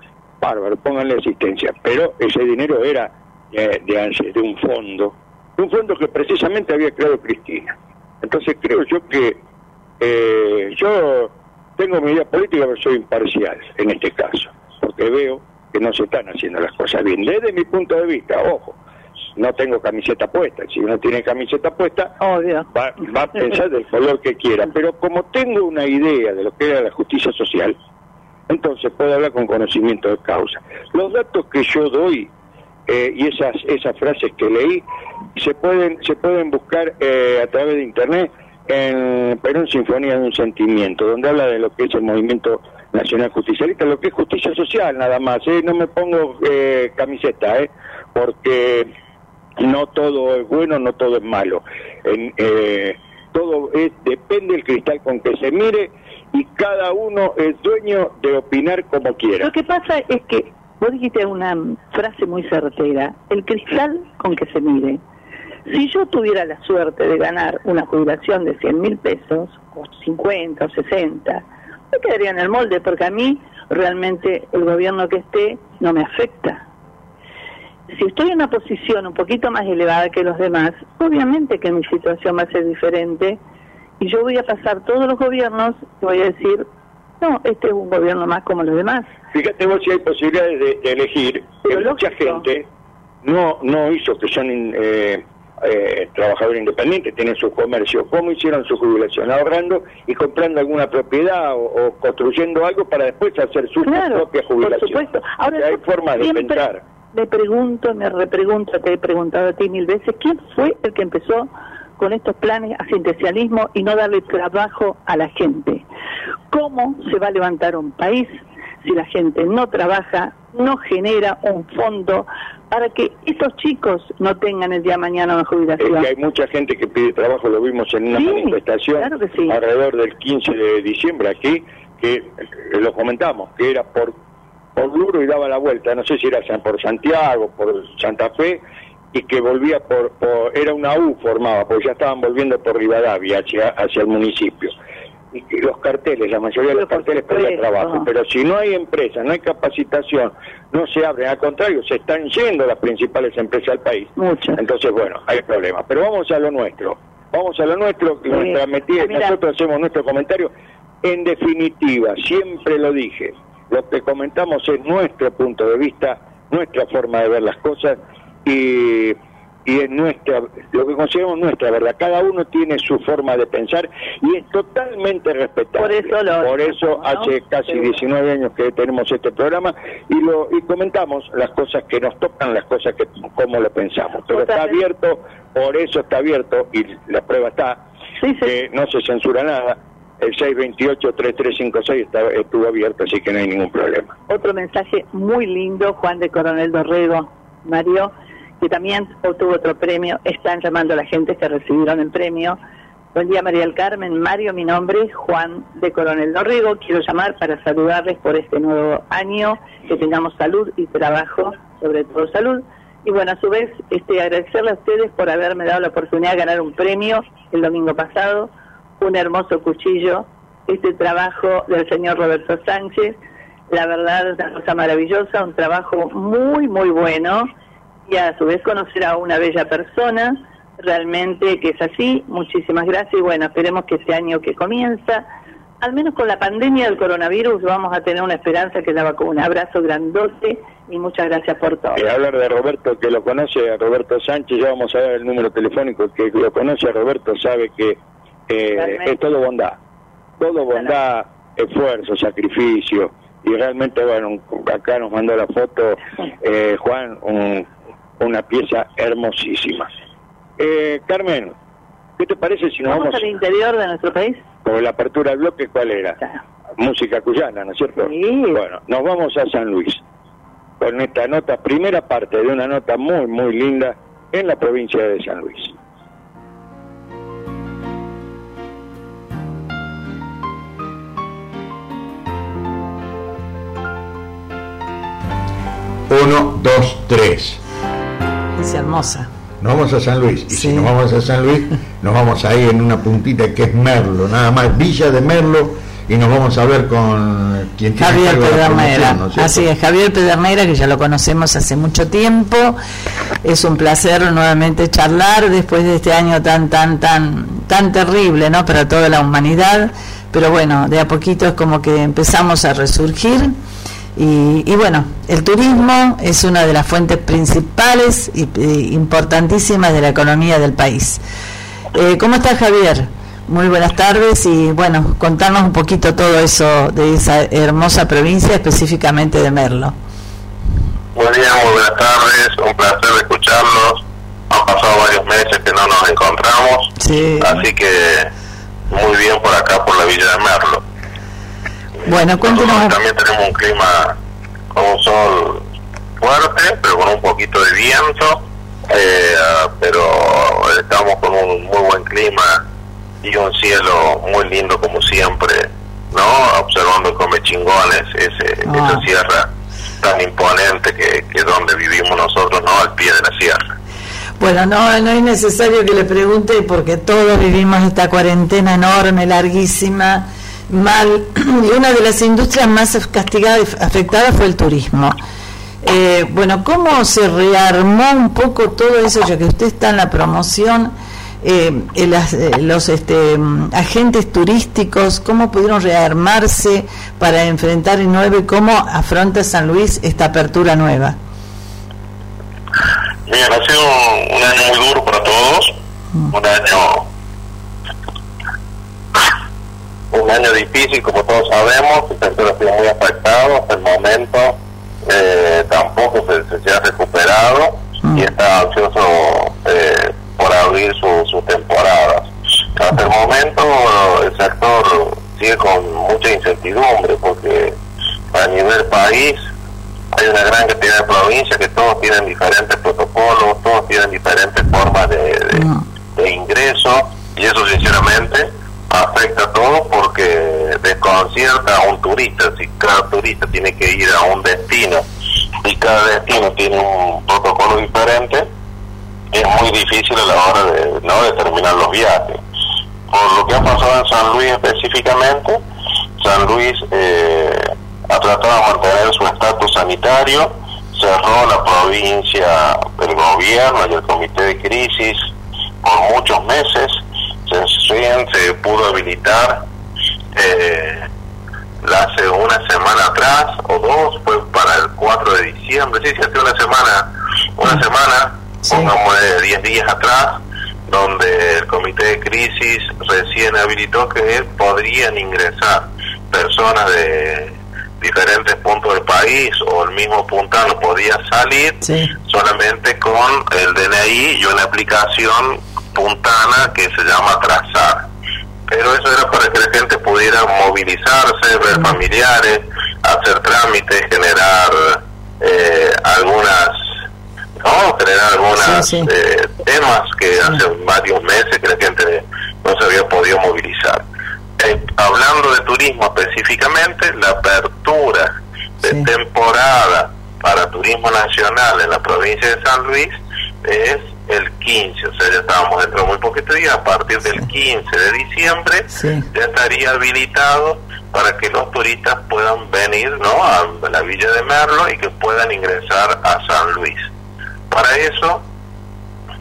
bárbaro, pónganle asistencia. Pero ese dinero era de ANSES, de un fondo, de un fondo que precisamente había creado Cristina. Entonces creo yo que eh, yo tengo mi idea política, pero soy imparcial en este caso, porque veo que no se están haciendo las cosas bien. Desde mi punto de vista, ojo, no tengo camiseta puesta. Si uno tiene camiseta puesta, va, va a pensar del color que quiera. Pero como tengo una idea de lo que era la justicia social, entonces puedo hablar con conocimiento de causa. Los datos que yo doy eh, y esas esas frases que leí se pueden se pueden buscar eh, a través de internet en Perón Sinfonía de un Sentimiento, donde habla de lo que es el movimiento nacional justicialista, lo que es justicia social nada más. ¿eh? No me pongo eh, camiseta, ¿eh? porque no todo es bueno, no todo es malo. En, eh, todo es, depende del cristal con que se mire y cada uno es dueño de opinar como quiera. Lo que pasa es que vos dijiste una frase muy certera, el cristal con que se mire. Si yo tuviera la suerte de ganar una jubilación de 100 mil pesos, o 50 o 60, me quedaría en el molde, porque a mí realmente el gobierno que esté no me afecta. Si estoy en una posición un poquito más elevada que los demás, obviamente que mi situación va a ser diferente y yo voy a pasar todos los gobiernos y voy a decir, no, este es un gobierno más como los demás. Fíjate vos si hay posibilidades de, de elegir, que mucha gente no no hizo que son in- eh, eh, trabajadores independientes, tienen su comercio, ¿cómo hicieron su jubilación? Ahorrando y comprando alguna propiedad o, o construyendo algo para después hacer su propia jubilación. Por supuesto. Ahora, O sea, hay yo formas de pensar. Me pregunto, me repregunto, te he preguntado a ti mil veces, ¿quién fue el que empezó con estos planes asistencialismo y no darle trabajo a la gente? ¿Cómo se va a levantar un país si la gente no trabaja, no genera un fondo para que estos chicos no tengan el día de mañana una Es jubilación? que hay mucha gente que pide trabajo, lo vimos en una Sí, manifestación claro que sí. alrededor del 15 de diciembre aquí, que eh, lo comentamos, que era por, por Luro y daba la vuelta, no sé si era por Santiago, por Santa Fe, y que volvía por, por- era una U formaba, porque ya estaban volviendo por Rivadavia hacia, hacia el municipio. Y que los carteles, la mayoría de los carteles para trabajo, pero si no hay empresa, no hay capacitación, no se abren, al contrario, se están yendo las principales empresas del país. Entonces, bueno, hay problemas. Pero vamos a lo nuestro. vamos a lo nuestro, nuestra metida, nosotros hacemos nuestro comentario. En definitiva, siempre lo dije, lo que comentamos es nuestro punto de vista, nuestra forma de ver las cosas y y es nuestra, lo que consideramos nuestra verdad. Cada uno tiene su forma de pensar y es totalmente respetable. Por eso, Por eso hace casi 19 años que tenemos este programa y lo y comentamos las cosas que nos tocan, las cosas que como lo pensamos. Pero está abierto, por eso está abierto y la prueba está, que no se censura nada. El 628-3356 estuvo abierto, así que no hay ningún problema. Otro mensaje muy lindo, Juan de Coronel Dorrego, Mario que también obtuvo otro premio. Están llamando a la gente que recibieron el premio. Buen día María del Carmen, Mario, mi nombre Juan de Coronel Dorrigo. Quiero llamar para saludarles por este nuevo año, que tengamos salud y trabajo, sobre todo salud. Y bueno, a su vez, este, agradecerle a ustedes por haberme dado la oportunidad de ganar un premio el domingo pasado, un hermoso cuchillo, este trabajo del señor Roberto Sánchez. La verdad es una cosa maravillosa, un trabajo muy, muy bueno y a su vez conocer a una bella persona, realmente que es así. Muchísimas gracias y bueno, esperemos que este año que comienza, al menos con la pandemia del coronavirus, vamos a tener una esperanza que la vacuna. Un abrazo grandote y muchas gracias por todo. Y hablar de Roberto, que lo conoce, a Roberto Sánchez, ya vamos a dar el número telefónico, que lo conoce a Roberto sabe que eh, es todo bondad, todo bondad, esfuerzo, sacrificio. Y realmente, bueno, acá nos mandó la foto eh, Juan, un una pieza hermosísima. Eh, Carmen, ¿qué te parece si nos vamos, vamos al interior de nuestro país? Con la apertura del bloque, ¿cuál era? Música cuyana, ¿no es cierto? Sí. Bueno, nos vamos a San Luis con esta nota, primera parte de una nota muy, muy linda en la provincia de San Luis. Uno, dos, tres hermosa. Nos vamos a San Luis. Y si nos vamos a San Luis, nos vamos ahí en una puntita que es Merlo, nada más, Villa de Merlo, y nos vamos a ver con quien tiene Javier Pedernera. Así es, Javier Pedernera, que ya lo conocemos hace mucho tiempo. Es un placer nuevamente charlar después de este año tan, tan, tan, tan terrible, ¿no? Para toda la humanidad. Pero bueno, de a poquito es como que empezamos a resurgir y, bueno, el turismo es una de las fuentes principales e importantísimas de la economía del país. Eh, ¿Cómo estás, Javier? Muy buenas tardes y bueno, contarnos un poquito todo eso de esa hermosa provincia, específicamente de Merlo. Muy bien, muy buenas tardes, un placer escucharlos. Han pasado varios meses que no nos encontramos, así que muy bien por acá, por la Villa de Merlo. Bueno, cuéntanos. También tenemos un clima con un sol fuerte, pero con un poquito de viento, eh, pero estamos con un muy buen clima y un cielo muy lindo como siempre, ¿no? Observando come chingones ese, ah. esa sierra tan imponente que, que donde vivimos nosotros, ¿no? Al pie de la sierra. Bueno, no, no es necesario que le pregunte porque todos vivimos esta cuarentena enorme, larguísima mal y una de las industrias más castigadas y afectadas fue el turismo. Eh, bueno, ¿cómo se rearmó un poco todo eso, ya que usted está en la promoción, eh, eh, los este, agentes turísticos, cómo pudieron rearmarse para enfrentar el 9, cómo afronta San Luis esta apertura nueva? Bien, ha sido un año muy duro para todos, un año un año difícil, como todos sabemos, el sector ha sido muy afectado hasta el momento, eh, tampoco se, se, ha recuperado mm. y está ansioso eh, por abrir sus su temporadas. Hasta el momento el sector sigue con mucha incertidumbre porque a nivel país hay una gran cantidad de provincias que todos tienen diferentes protocolos, todos tienen diferentes formas de, de, de ingreso y eso sinceramente afecta todo porque desconcierta a un turista. Si cada turista tiene que ir a un destino y cada destino tiene un protocolo diferente, es muy difícil a la hora de no determinar los viajes. Por lo que ha pasado en San Luis específicamente, San Luis eh, ha tratado de mantener su estatus sanitario, cerró la provincia, el gobierno y el comité de crisis por muchos meses se, se pudo habilitar eh, hace una semana atrás o dos, fue para el 4 de diciembre, sí, sí, hace una semana, una semana, pongamos de 10 días atrás, donde el comité de crisis recién habilitó que podrían ingresar personas de diferentes puntos del país o el mismo puntano podía salir solamente con el DNI y una aplicación puntana que se llama Trazar. Pero eso era para que la gente pudiera movilizarse, ver familiares, hacer trámites, generar eh, algunas, no, generar algunas eh, temas que hace varios meses que la gente no se había podido movilizar. Eh, hablando de turismo específicamente, la apertura de temporada para turismo nacional en la provincia de San Luis es el 15, o sea, ya estábamos dentro de muy poquito días, a partir del 15 de diciembre ya estaría habilitado para que los turistas puedan venir ¿no? a la villa de Merlo y que puedan ingresar a San Luis. Para eso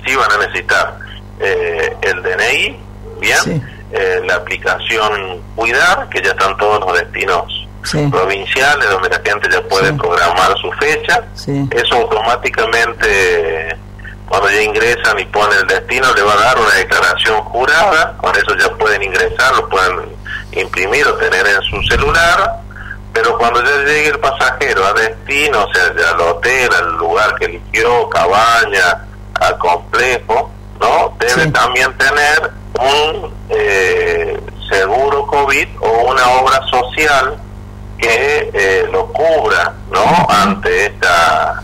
sí van a necesitar eh, el DNI, bien, eh, la aplicación Cuidar, que ya están todos los destinos provinciales donde la gente ya puede programar su fecha. Eso automáticamente cuando ya ingresan y ponen el destino le va a dar una declaración jurada, con eso ya pueden ingresar, lo pueden imprimir o tener en su celular, pero cuando ya llegue el pasajero a destino, o sea, ya al hotel, al lugar que eligió, cabaña, al complejo, ¿no? Debe también tener un eh, seguro COVID o una obra social que eh, lo cubra, ¿no? Ante esta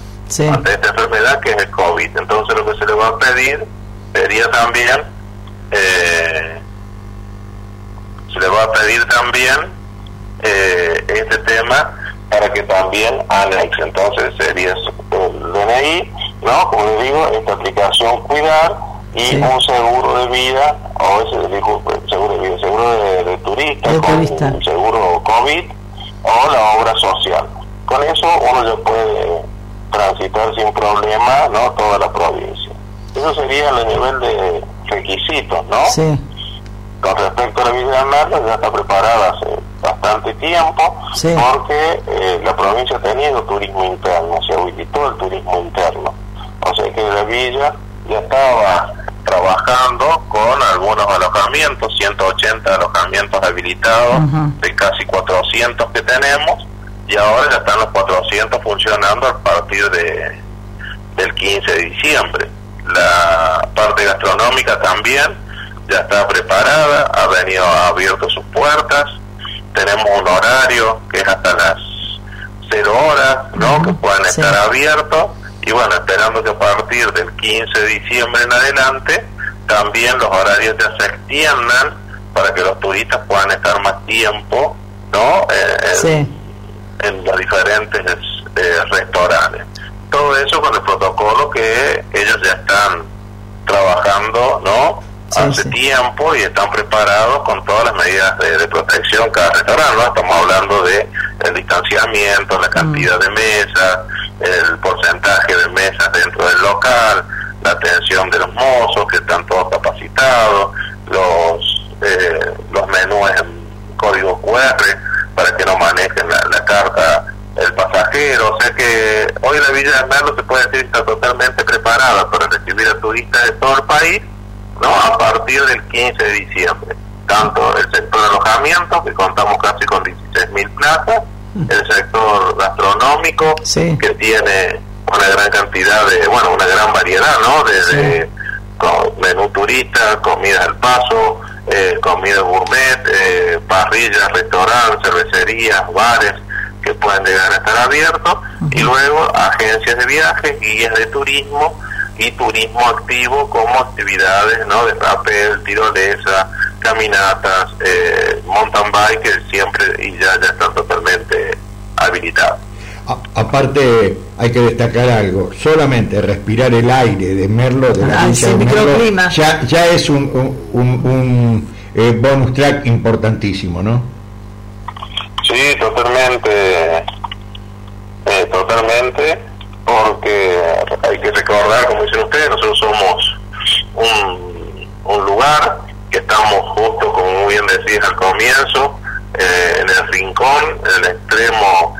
ante esta enfermedad que es el COVID. Entonces lo que se le va a pedir sería también, eh, se le va a pedir también eh, este tema para que también anexe. Entonces sería el DNI, ¿no? Como le digo, esta aplicación Cuidar y un seguro de vida, o ese dijo, seguro de vida, seguro de, turista, con seguro COVID o la obra social. Con eso uno ya puede transitar sin problema ¿no? toda la provincia. Eso sería el nivel de requisitos, ¿no? Sí. Con respecto a la Villa de ya está preparada hace bastante tiempo, porque eh, la provincia ha tenido turismo interno, se habilitó el turismo interno. O sea que la villa ya estaba trabajando con algunos alojamientos, 180 alojamientos habilitados de casi 400 que tenemos, y ahora ya están los 400 funcionando a partir de del 15 de diciembre. La parte gastronómica también ya está preparada, ha venido ha abierto sus puertas, tenemos un horario que es hasta las 0 horas, ¿no? que puedan estar abiertos y bueno, esperando que a partir del 15 de diciembre en adelante también los horarios ya se extiendan para que los turistas puedan estar más tiempo, ¿no? Eh, en los diferentes eh, restaurantes. Todo eso con el protocolo que ellos ya están trabajando, ¿no? Hace tiempo y están preparados con todas las medidas de, protección cada restaurante, ¿no? Estamos hablando de el distanciamiento, la cantidad de mesas, el porcentaje de mesas dentro del local, la atención de los mozos que están todos capacitados, los eh, los menús en código QR, para que no manejen la, carta el pasajero, o sea que hoy la Villa de Merlo se puede decir está totalmente preparada para recibir a turistas de todo el país, ¿no? A partir del 15 de diciembre. Tanto el sector de alojamiento, que contamos casi con 16.000 plazas, el sector gastronómico, que tiene una gran cantidad de, bueno, una gran variedad, ¿no? Desde menú turista, comida al paso, eh, comida gourmet, eh, parrillas, restaurantes, cervecerías, bares que pueden llegar a estar abiertos y luego agencias de viajes, guías de turismo y turismo activo como actividades ¿no? de rapel, tirolesa, caminatas, eh, mountain bike siempre y ya, ya están totalmente habilitados Aparte, hay que destacar algo: solamente respirar el aire de Merlo, de la ah, de Merlo, ya, es un, un, un, eh, bonus track importantísimo, ¿no? Sí, totalmente. Eh, totalmente, porque hay que recordar, como dicen ustedes, nosotros somos un, lugar que estamos justo, como muy bien decías al comienzo, eh, en el rincón, en el extremo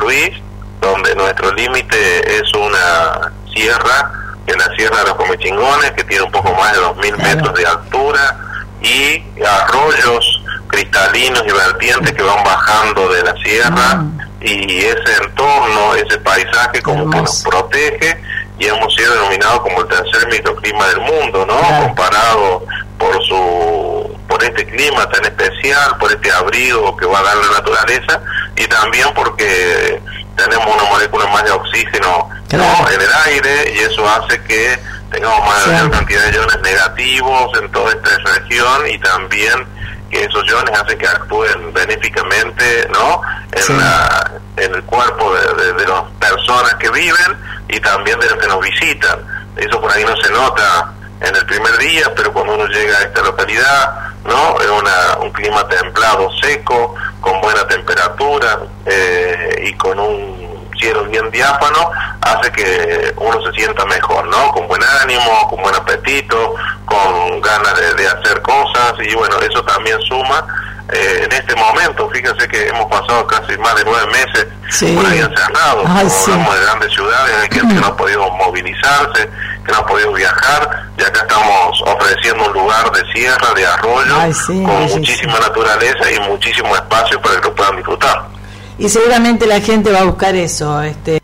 Luis, donde nuestro límite es una sierra, que es la Sierra de los Comechingones, que tiene un poco más de 2.000 metros de altura, y arroyos cristalinos y vertientes que van bajando de la sierra, y ese entorno, ese paisaje como que nos protege, y hemos sido denominados como el tercer microclima del mundo, ¿no? Comparado por su por este clima tan especial, por este abrigo que va a dar la naturaleza y también porque tenemos una molécula más de oxígeno ¿no? en el aire y eso hace que tengamos mayor cantidad de iones negativos en toda esta región y también que esos iones hacen que actúen benéficamente ¿no? en, la, en el cuerpo de, de las personas que viven y también de los que nos visitan. Eso por ahí no se nota en el primer día, pero cuando uno llega a esta localidad, ¿no? Es una, un clima templado, seco, con buena temperatura eh, y con un cielo bien diáfano, hace que uno se sienta mejor, ¿no? Con buen ánimo, con buen apetito, con ganas de, de hacer cosas y bueno, eso también suma eh, en este momento, fíjense que hemos pasado casi más de nueve meses por ahí encerrados, Ay, sí. hablamos de grandes ciudades, hay gente que no ha podido movilizarse, que no ha podido viajar, y acá estamos ofreciendo un lugar de sierra, de arroyo, Ay, sí, con sí, muchísima naturaleza y muchísimo espacio para que lo puedan disfrutar. Y seguramente la gente va a buscar eso, este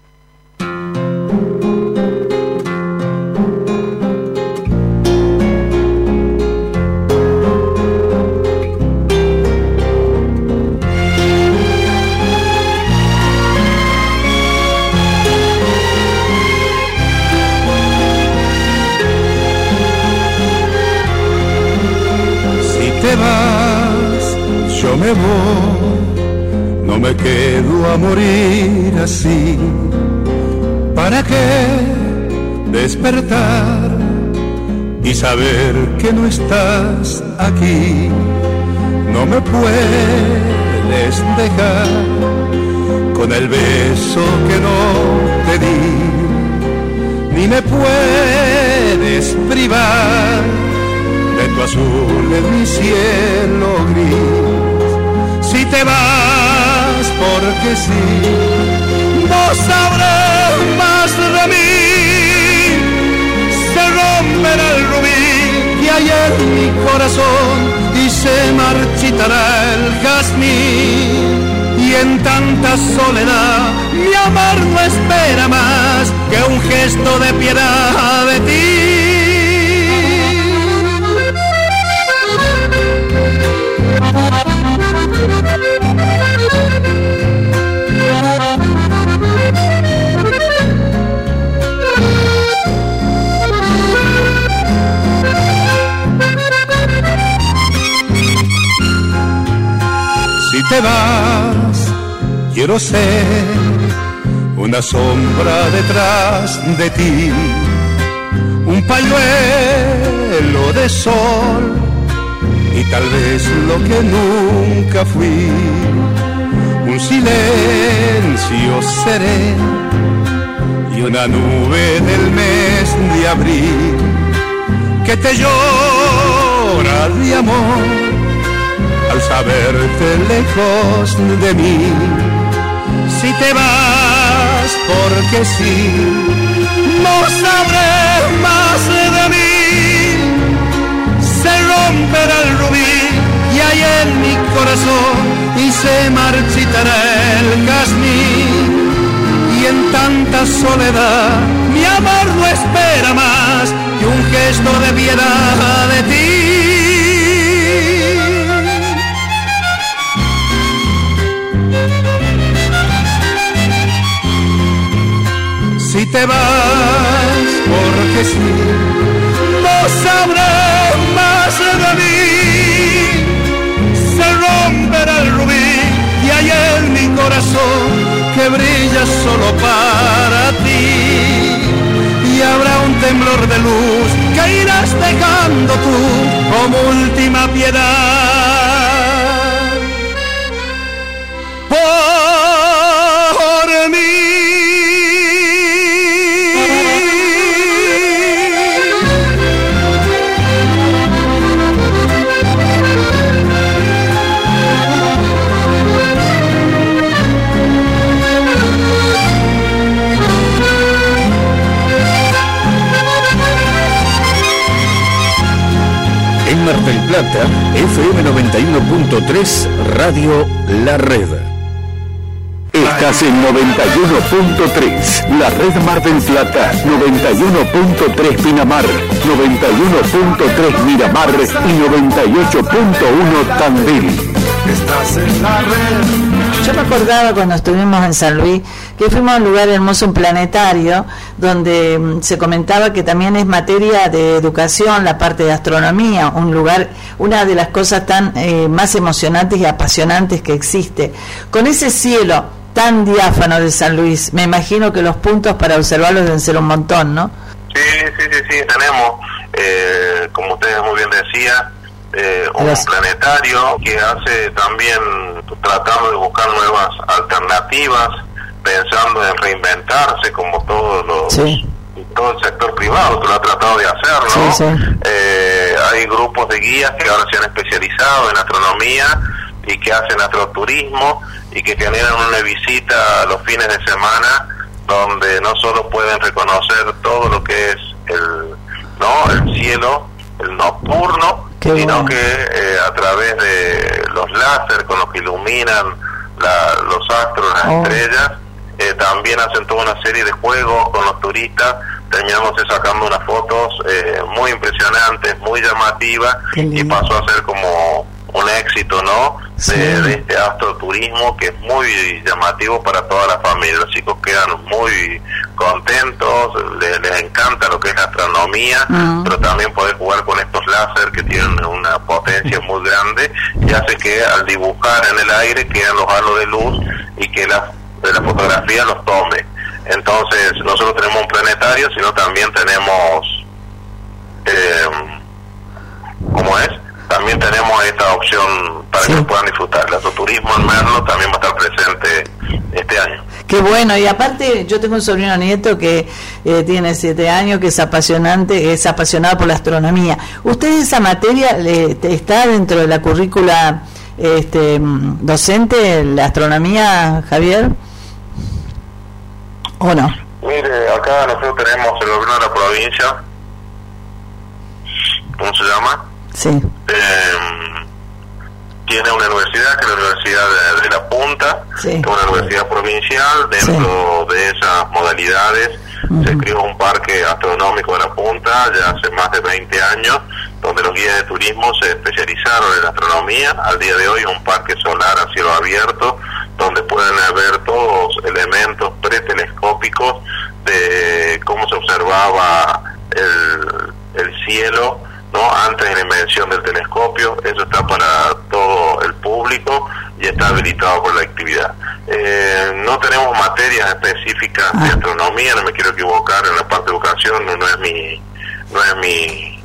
morir así. ¿Para qué despertar y saber que no estás aquí? No me puedes dejar con el beso que no te di, ni me puedes privar de tu azul en mi cielo gris. Si te vas, porque sí, no sabrás más de mí. Se romperá el rubí que hay en mi corazón y se marchitará el jazmín. Y en tanta soledad mi amor no espera más que un gesto de piedad de ti. Te vas, quiero ser una sombra detrás de ti, un pañuelo de sol. Y tal vez lo que nunca fui, un silencio sereno. Y una nube del mes de abril. Que te llora de amor al saberte lejos de mí. Si te vas, porque sí, no sabré más de mí. Se romperá el rubí y hay en mi corazón y se marchitará el jazmín. Y en tanta soledad mi amor no espera más que un gesto de piedad de ti. Te vas, porque sí, no sabré más de mí. Se romperá el rubí y hay en mi corazón que brilla solo para ti. Y habrá un temblor de luz que irás dejando tú como última piedad. Plata, FM 91.3, Radio La Red. Estás en 91.3, la red Mar del Plata, 91.3 Pinamar, 91.3 Miramar y 98.1 Tandil. Estás en la red. Yo me acordaba cuando estuvimos en San Luis que fuimos a un lugar hermoso, un planetario, donde mm, se comentaba que también es materia de educación la parte de astronomía, un lugar, una de las cosas tan eh, más emocionantes y apasionantes que existe. Con ese cielo tan diáfano de San Luis, me imagino que los puntos para observarlos deben ser un montón, ¿no? Sí, sí, sí, sí, tenemos, eh, como ustedes muy bien decía, eh, un planetario que hace también tratando de buscar nuevas alternativas, pensando en reinventarse como todos los todo el sector privado que lo ha tratado de hacerlo. Eh, hay grupos de guías que ahora se han especializado en astronomía y que hacen astroturismo y que generan una visita los fines de semana donde no solo pueden reconocer todo lo que es el no el cielo el nocturno sino que eh, a través de los láser con los que iluminan los astros, las Oh. estrellas, eh, también hacen toda una serie de juegos con los turistas. Terminamos sacando unas fotos eh, muy impresionantes, muy llamativas, y pasó a ser como un éxito, ¿no? De, de este astroturismo que es muy llamativo para toda la familia. Los chicos quedan muy contentos, le- les, encanta lo que es la astronomía, pero también poder jugar con estos láser que tienen una potencia muy grande y hace que al dibujar en el aire quedan los halos de luz y que la, de la fotografía los tome. Entonces, no solo tenemos un planetario, sino también tenemos, eh, ¿cómo es? También tenemos esta opción para que puedan disfrutar. El astroturismo en Merlo también va a estar presente este año. Qué bueno, y aparte yo tengo un sobrino nieto que eh, tiene siete años, que es apasionante, es apasionado por la astronomía. ¿Usted esa materia le- está dentro de la currícula este, docente, la astronomía, Javier? ¿O no? Mire, acá nosotros tenemos el gobierno de la provincia, ¿cómo se llama? Sí. Eh, tiene una universidad, que es la Universidad de, de La Punta, Sí. que es una universidad provincial. Dentro de esas modalidades se creó un parque astronómico de La Punta ya hace más de 20 años, donde los guías de turismo se especializaron en astronomía. Al día de hoy un parque solar a cielo abierto, donde pueden ver todos elementos pretelescópicos de cómo se observaba el, el cielo no antes de la invención del telescopio. Eso está para todo el público y está habilitado por la actividad. Eh, no tenemos materias específicas de astronomía no me quiero equivocar en la parte de educación no, no es mi no es mi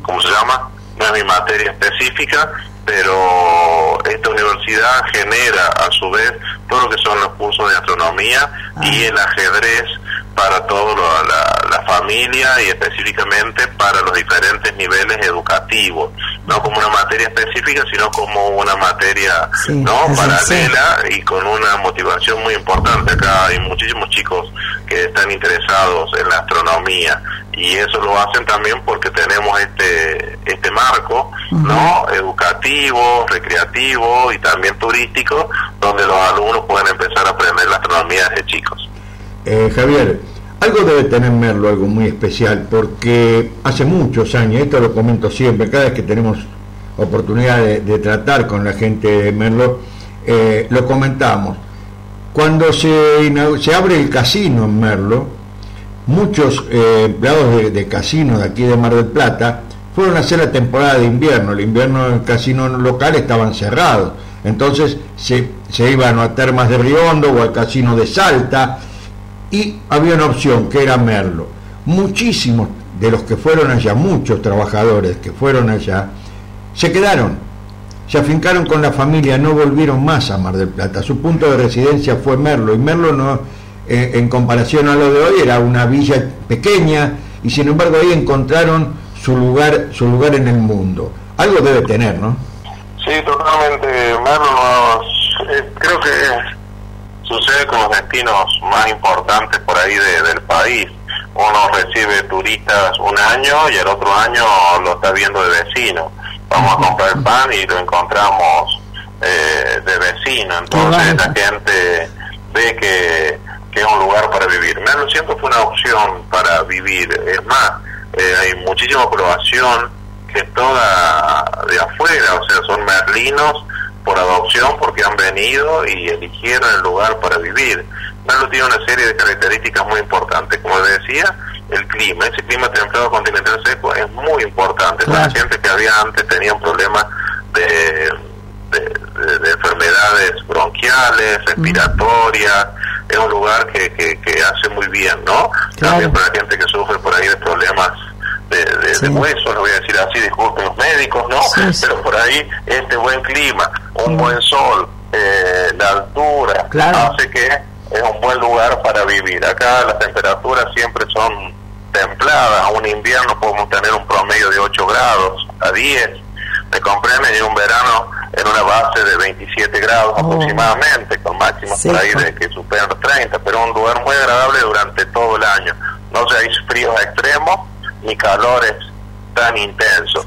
¿cómo se llama? no es mi materia específica pero esta universidad genera a su vez todo lo que son los cursos de astronomía y el ajedrez para toda la, la familia y específicamente para los diferentes niveles educativos, no como una materia específica, sino como una materia no paralela y con una motivación muy importante. Acá hay muchísimos chicos que están interesados en la astronomía y eso lo hacen también porque tenemos este este marco no educativo recreativo y también turístico donde los alumnos pueden empezar a aprender la astronomía desde chicos Eh, Javier, algo debe tener Merlo, algo muy especial, porque hace muchos años, esto lo comento siempre, cada vez que tenemos oportunidad de, tratar con la gente de Merlo, eh, lo comentamos. Cuando se, abre el casino en Merlo, muchos eh, empleados de, de casino de aquí de Mar del Plata fueron a hacer la temporada de invierno. El invierno en el casino local estaban cerrados. Entonces se, se iban a Termas de Riondo o al casino de Salta y había una opción que era Merlo. Muchísimos de los que fueron allá, muchos trabajadores que fueron allá, se quedaron, se afincaron con la familia, no volvieron más a Mar del Plata. Su punto de residencia fue Merlo y Merlo no, eh, en comparación a lo de hoy era una villa pequeña y sin embargo ahí encontraron su lugar, su lugar en el mundo. Algo debe tener, ¿no? Sí, totalmente. Merlo eh, creo que sucede con los destinos más importantes por ahí de- del país. Uno recibe turistas un año y el otro año lo está viendo de vecino. vamos a comprar pan y lo encontramos eh, de vecino, entonces la gente ve que, que es un lugar para vivir. Merlo siempre fue una opción para vivir, es más, eh, hay muchísima aprobación que toda de afuera, o sea, son merlinos por adopción porque han venido y eligieron el lugar para vivir. Merlo tiene una serie de características muy importantes, como decía, el clima, ese clima templado continental seco es muy importante. La gente que había antes tenían problemas de, de, de enfermedades bronquiales, respiratorias, es un lugar que, que, que hace muy bien, ¿no? También para la gente que sufre por ahí de problemas de, de, de huesos, lo voy a decir así, disculpen los médicos, ¿no? Pero por ahí este buen clima, un buen sol, eh, la altura, hace que es un buen lugar para vivir. Acá las temperaturas siempre son templadas, a un invierno podemos tener un promedio de 8 grados a 10, me comprenden, y un verano en una base de 27 grados aproximadamente, con máximas por ahí de que superan los 30, pero un lugar muy agradable durante todo el año. No se hay fríos extremos ni calores tan intensos.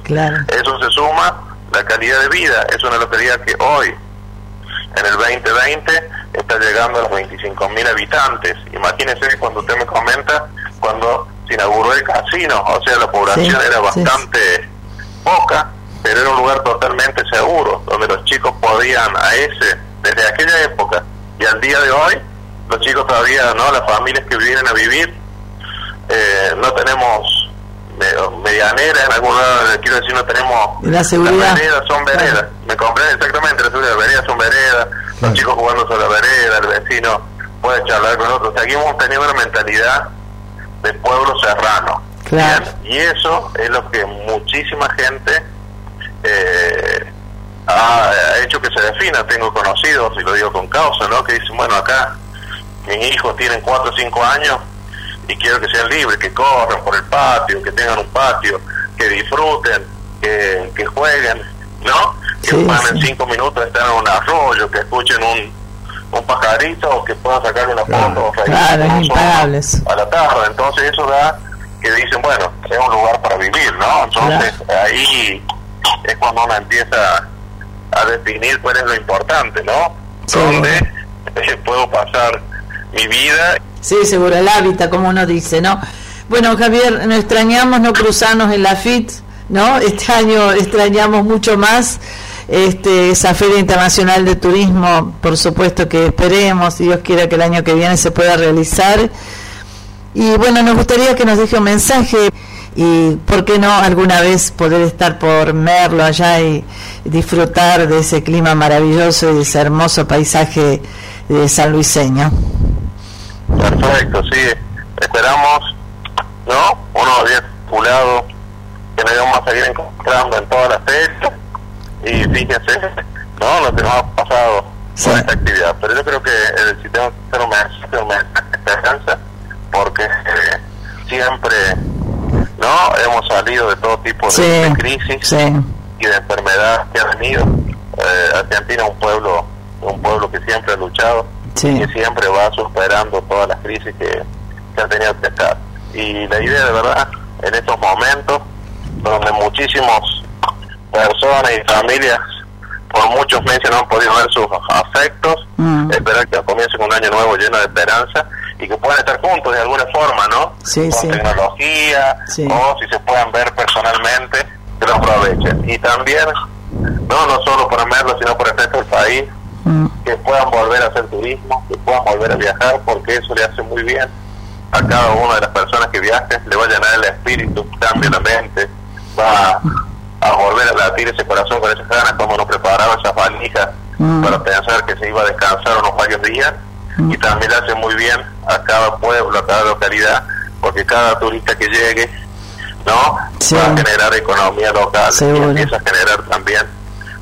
Eso se suma la calidad de vida, es una localidad que hoy, en el 2020, está llegando a los 25 mil habitantes. Imagínense que cuando usted me comenta, cuando se inauguró el casino, o sea, la población era bastante poca, pero era un lugar totalmente seguro, donde los chicos podían a ese, desde aquella época y al día de hoy, los chicos todavía, ¿no? Las familias que vienen a vivir, eh, no tenemos medianera en algún lado, quiero decir, no tenemos... La seguridad. Las veredas son veredas, me comprende exactamente, la seguridad, las veredas son veredas, los chicos jugando sobre la vereda, el vecino puede charlar con otros, seguimos teniendo una mentalidad de pueblo serrano. Claro. Y eso es lo que muchísima gente eh, ha hecho que se defina. Tengo conocidos, y lo digo con causa, ¿no? que dicen, bueno, acá mis hijos tienen 4 o 5 años y quiero que sean libres, que corran por el patio, que tengan un patio, que disfruten, que, que jueguen, ¿no? Que puedan en 5 minutos estar en un arroyo, que escuchen un, un pajarito o que puedan sacar una foto Claro, es a la tarde. Entonces eso da que dicen, bueno, es un lugar para vivir, ¿no? Entonces ahí es cuando uno empieza a definir cuál es lo importante, ¿no? Donde eh, puedo pasar mi vida. Sí, seguro, el hábitat, como uno dice, ¿no? Bueno, Javier, nos extrañamos no cruzarnos en la FIT, ¿no? Este año extrañamos mucho más este, esa Feria Internacional de Turismo, por supuesto que esperemos, si Dios quiera que el año que viene se pueda realizar. Y bueno, nos gustaría que nos deje un mensaje y, ¿por qué no, alguna vez poder estar por Merlo allá y disfrutar de ese clima maravilloso y de ese hermoso paisaje de San Luiseño? Perfecto, sí. Esperamos, ¿no? Unos días pulado que nos vamos a seguir encontrando en todas las fechas. Y fíjense, ¿no? Lo que nos ha pasado con esta actividad. Pero yo creo que el sistema un mensaje de esperanza, porque eh, siempre, ¿no? Hemos salido de todo tipo de, Sí, de crisis sí. y de enfermedades que han venido. Eh, Argentina es un pueblo, un pueblo que siempre ha luchado Sí. y que siempre va superando todas las crisis que, que ha tenido que estar. Y la idea de verdad, en estos momentos, donde muchísimos personas y familias por muchos meses no han podido ver sus afectos, Mm. esperar que comiencen un año nuevo lleno de esperanza y que puedan estar juntos de alguna forma, ¿no? Sí, Con sí. tecnología Sí. o si se puedan ver personalmente, que lo aprovechen. Y también, no, no solo por Merlo, sino por el resto del país, Mm. que puedan volver a hacer turismo, que puedan volver a viajar, porque eso le hace muy bien a cada una de las personas que viajen, le va a llenar el espíritu, cambia la mente, va a volver a latir ese corazón con esas ganas, como nos preparaba esas valijas Mm. para pensar que se iba a descansar unos varios días, y también le hace muy bien a cada pueblo, a cada localidad, porque cada turista que llegue, ¿no? Sí. Va a generar economía local y empieza a generar también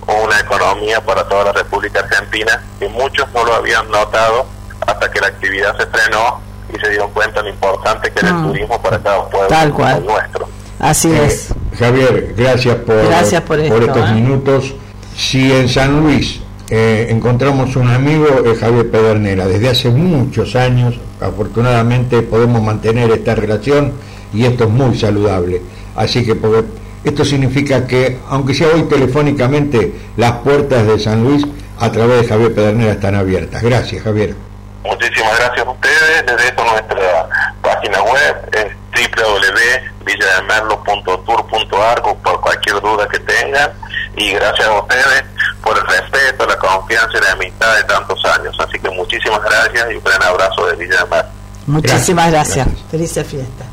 una economía para toda la República Argentina que muchos no lo habían notado hasta que la actividad se frenó y se dieron cuenta lo importante que era el Mm. turismo para cada pueblo Tal como cual. el nuestro. Así es. Javier, gracias por, Gracias por esto, estos ¿eh? minutos. Si en San Luis eh, encontramos un amigo, es Javier Pedernera. Desde hace muchos años, afortunadamente, podemos mantener esta relación y esto es muy saludable. Así que porque Esto significa que, aunque sea hoy telefónicamente, las puertas de San Luis a través de Javier Pedernera están abiertas. Gracias, Javier. Muchísimas gracias a ustedes. Desde esto nuestra página web es www.villademerlo.tour.ar por cualquier duda que tengan. Y gracias a ustedes por el respeto, la confianza y la amistad de tantos años. Así que muchísimas gracias y un gran abrazo de Villa de Merlo. Muchísimas gracias. Felices fiesta.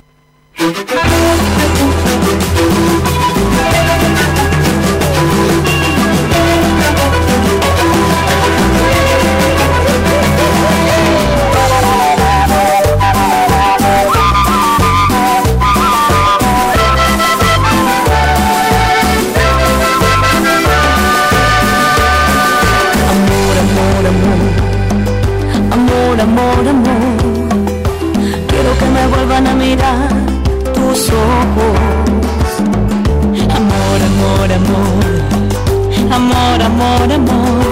Amor, amor. Quiero que me vuelvan a mirar tus ojos. Amor, amor, amor, amor.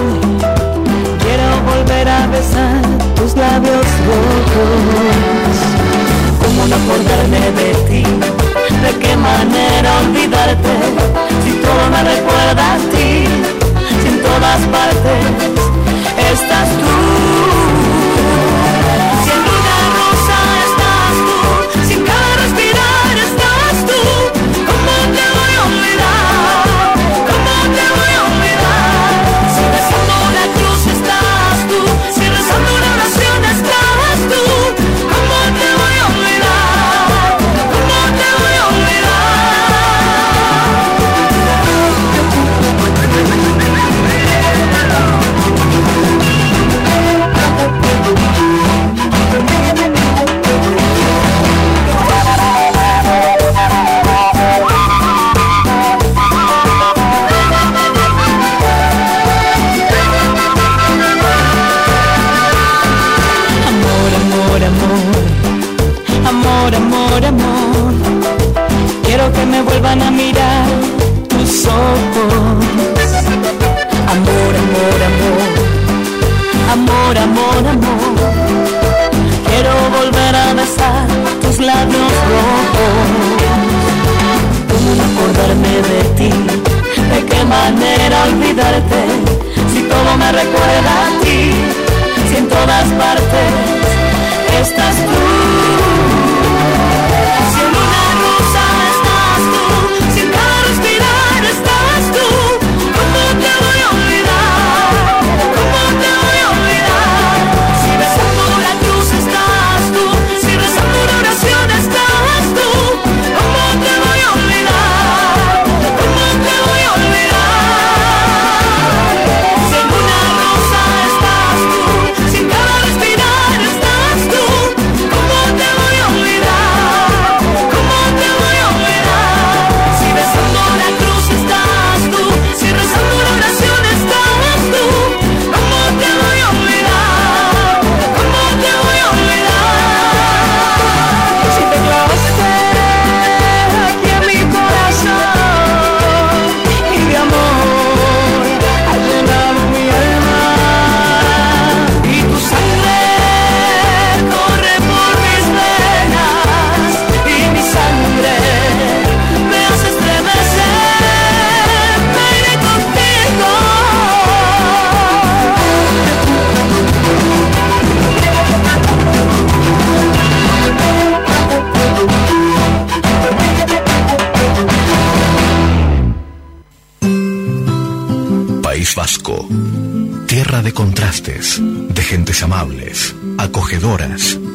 Quiero volver a besar tus labios rojos. ¿Cómo no acordarme de ti? ¿De qué manera olvidarte? Si todo me recuerda a ti, si en todas partes estás tú. Vuelvan a mirar tus ojos. Amor, amor, amor, amor, amor, amor. Quiero volver a besar tus labios rojos. ¿Cómo acordarme de ti? ¿De qué manera olvidarte? Si todo me recuerda a ti si en todas partes estás tú.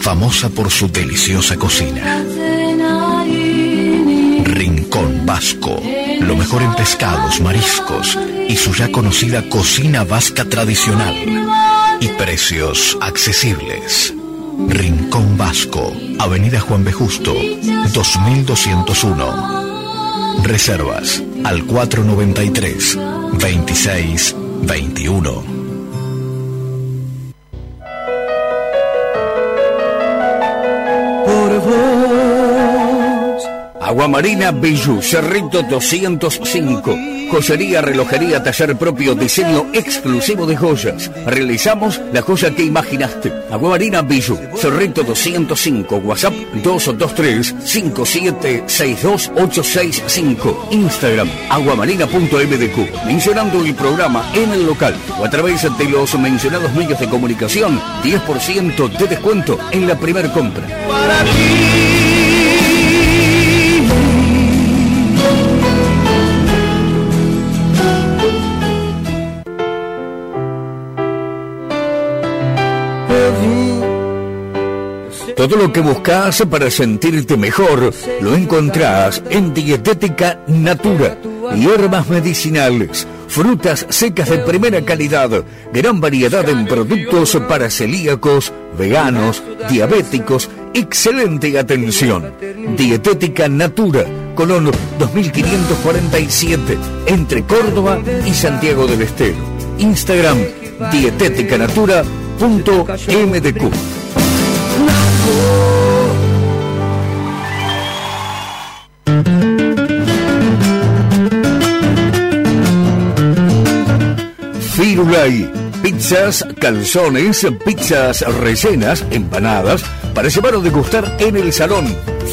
Famosa por su deliciosa cocina. Rincón Vasco. Lo mejor en pescados, mariscos y su ya conocida cocina vasca tradicional. Y precios accesibles. Rincón Vasco. Avenida Juan B. Justo, 2201. Reservas al 493 26 21. Aguamarina Bellú, Cerrito 205. Joyería, relojería, taller propio, diseño exclusivo de joyas. Realizamos la joya que imaginaste. Agua Marina Cerrito 205, WhatsApp 223-5762-865. Instagram, aguamarina.mdq. Mencionando el programa en el local o a través de los mencionados medios de comunicación, 10% de descuento en la primera compra. Todo lo que buscas para sentirte mejor lo encontrás en Dietética Natura. Hierbas medicinales, frutas secas de primera calidad, gran variedad en productos para celíacos, veganos, diabéticos, excelente atención. Dietética Natura, Colón 2547, entre Córdoba y Santiago del Estero. Instagram, dietéticanatura.mdq. Firulai. Pizzas, calzones, pizzas rellenas, empanadas, para llevar o degustar en el salón.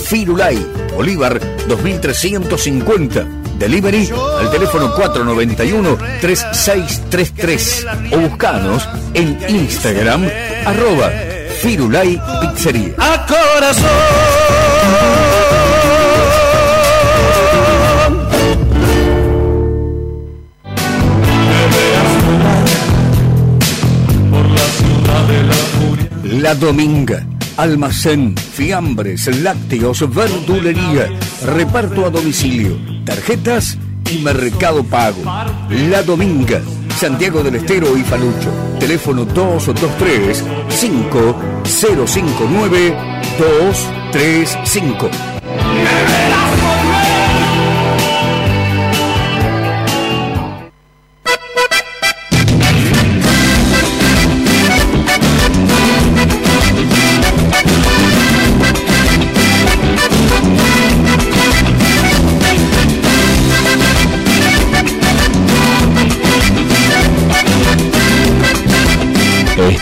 Firulai, Bolívar 2350. Delivery al teléfono 491-3633 o buscanos en Instagram arroba Firulai Pizzería. A corazón. La Dominga. Almacén, fiambres, lácteos, verdulería, reparto a domicilio, tarjetas y mercado pago. La Dominga, Santiago del Estero y Falucho. Teléfono 223 5059 235.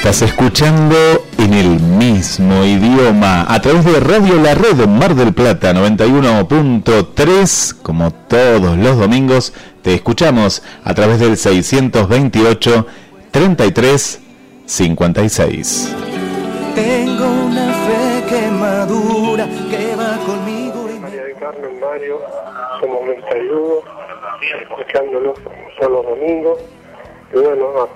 Estás escuchando en el mismo idioma a través de Radio La Red en Mar del Plata 91.3. Como todos los domingos, te escuchamos a través del 628 33 56. Tengo una fe que madura, que va conmigo y María de Carmen, Mario, somos Mentayudo, escuchándolos todos los domingos. Y bueno,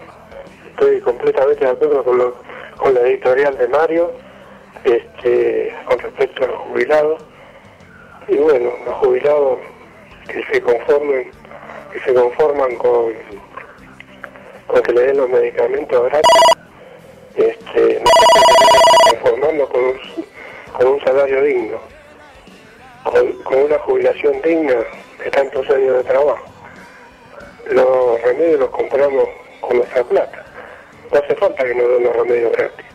estoy completamente de acuerdo con, lo- con la editorial de Mario este, con respecto a los jubilados. Y bueno, los jubilados que se conformen, que se conforman con, con que le den los medicamentos gratis, este, que conformarnos con un, con un salario digno, con, con una jubilación digna de tantos años de trabajo. Los remedios los compramos con nuestra plata. No hace falta que nos den los remedios gratis.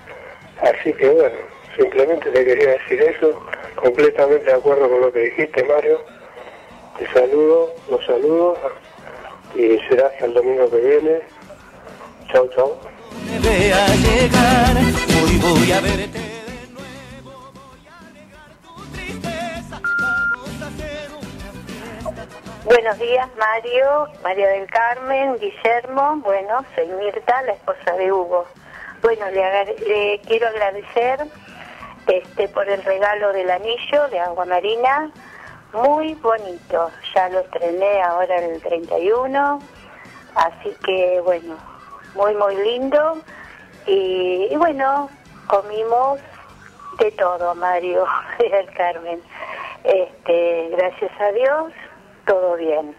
Así que bueno, simplemente te quería decir eso, completamente de acuerdo con lo que dijiste Mario. Te saludo, los saludo y será hasta el domingo que viene. Chao, chao. Buenos días, Mario, María del Carmen, Guillermo. Bueno, soy Mirta, la esposa de Hugo. Bueno, le, le quiero agradecer este por el regalo del anillo de agua marina. Muy bonito. Ya lo estrené ahora el 31. Así que, bueno, muy, muy lindo. Y, bueno, comimos de todo, Mario del Carmen. Este, gracias a Dios, todo bien.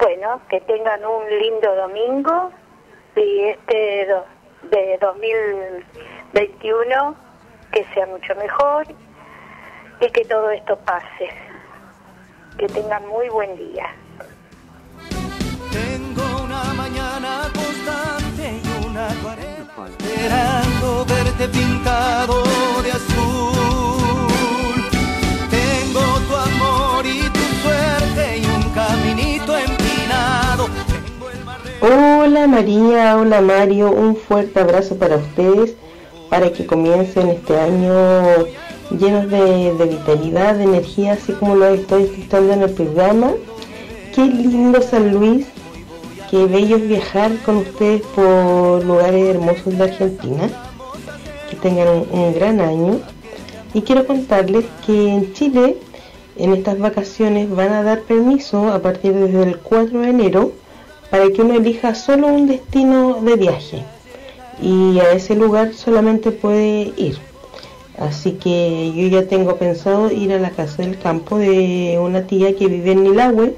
Bueno, que tengan un lindo domingo y este do- de 2021 que sea mucho mejor y que todo esto pase. Que tengan muy buen día. Tengo una mañana constante y una cuarenta esperando verte pintado de azul. Hola María, hola Mario, un fuerte abrazo para ustedes, para que comiencen este año llenos de, vitalidad, de energía, así como lo estoy disfrutando en el programa. Qué lindo San Luis, qué bello viajar con ustedes por lugares hermosos de Argentina. Que tengan un, un gran año. Y quiero contarles que en Chile, en estas vacaciones, van a dar permiso a partir desde el 4 de enero para que uno elija solo un destino de viaje. Y a ese lugar solamente puede ir. Así que yo ya tengo pensado ir a la casa del campo de una tía que vive en Nilahue,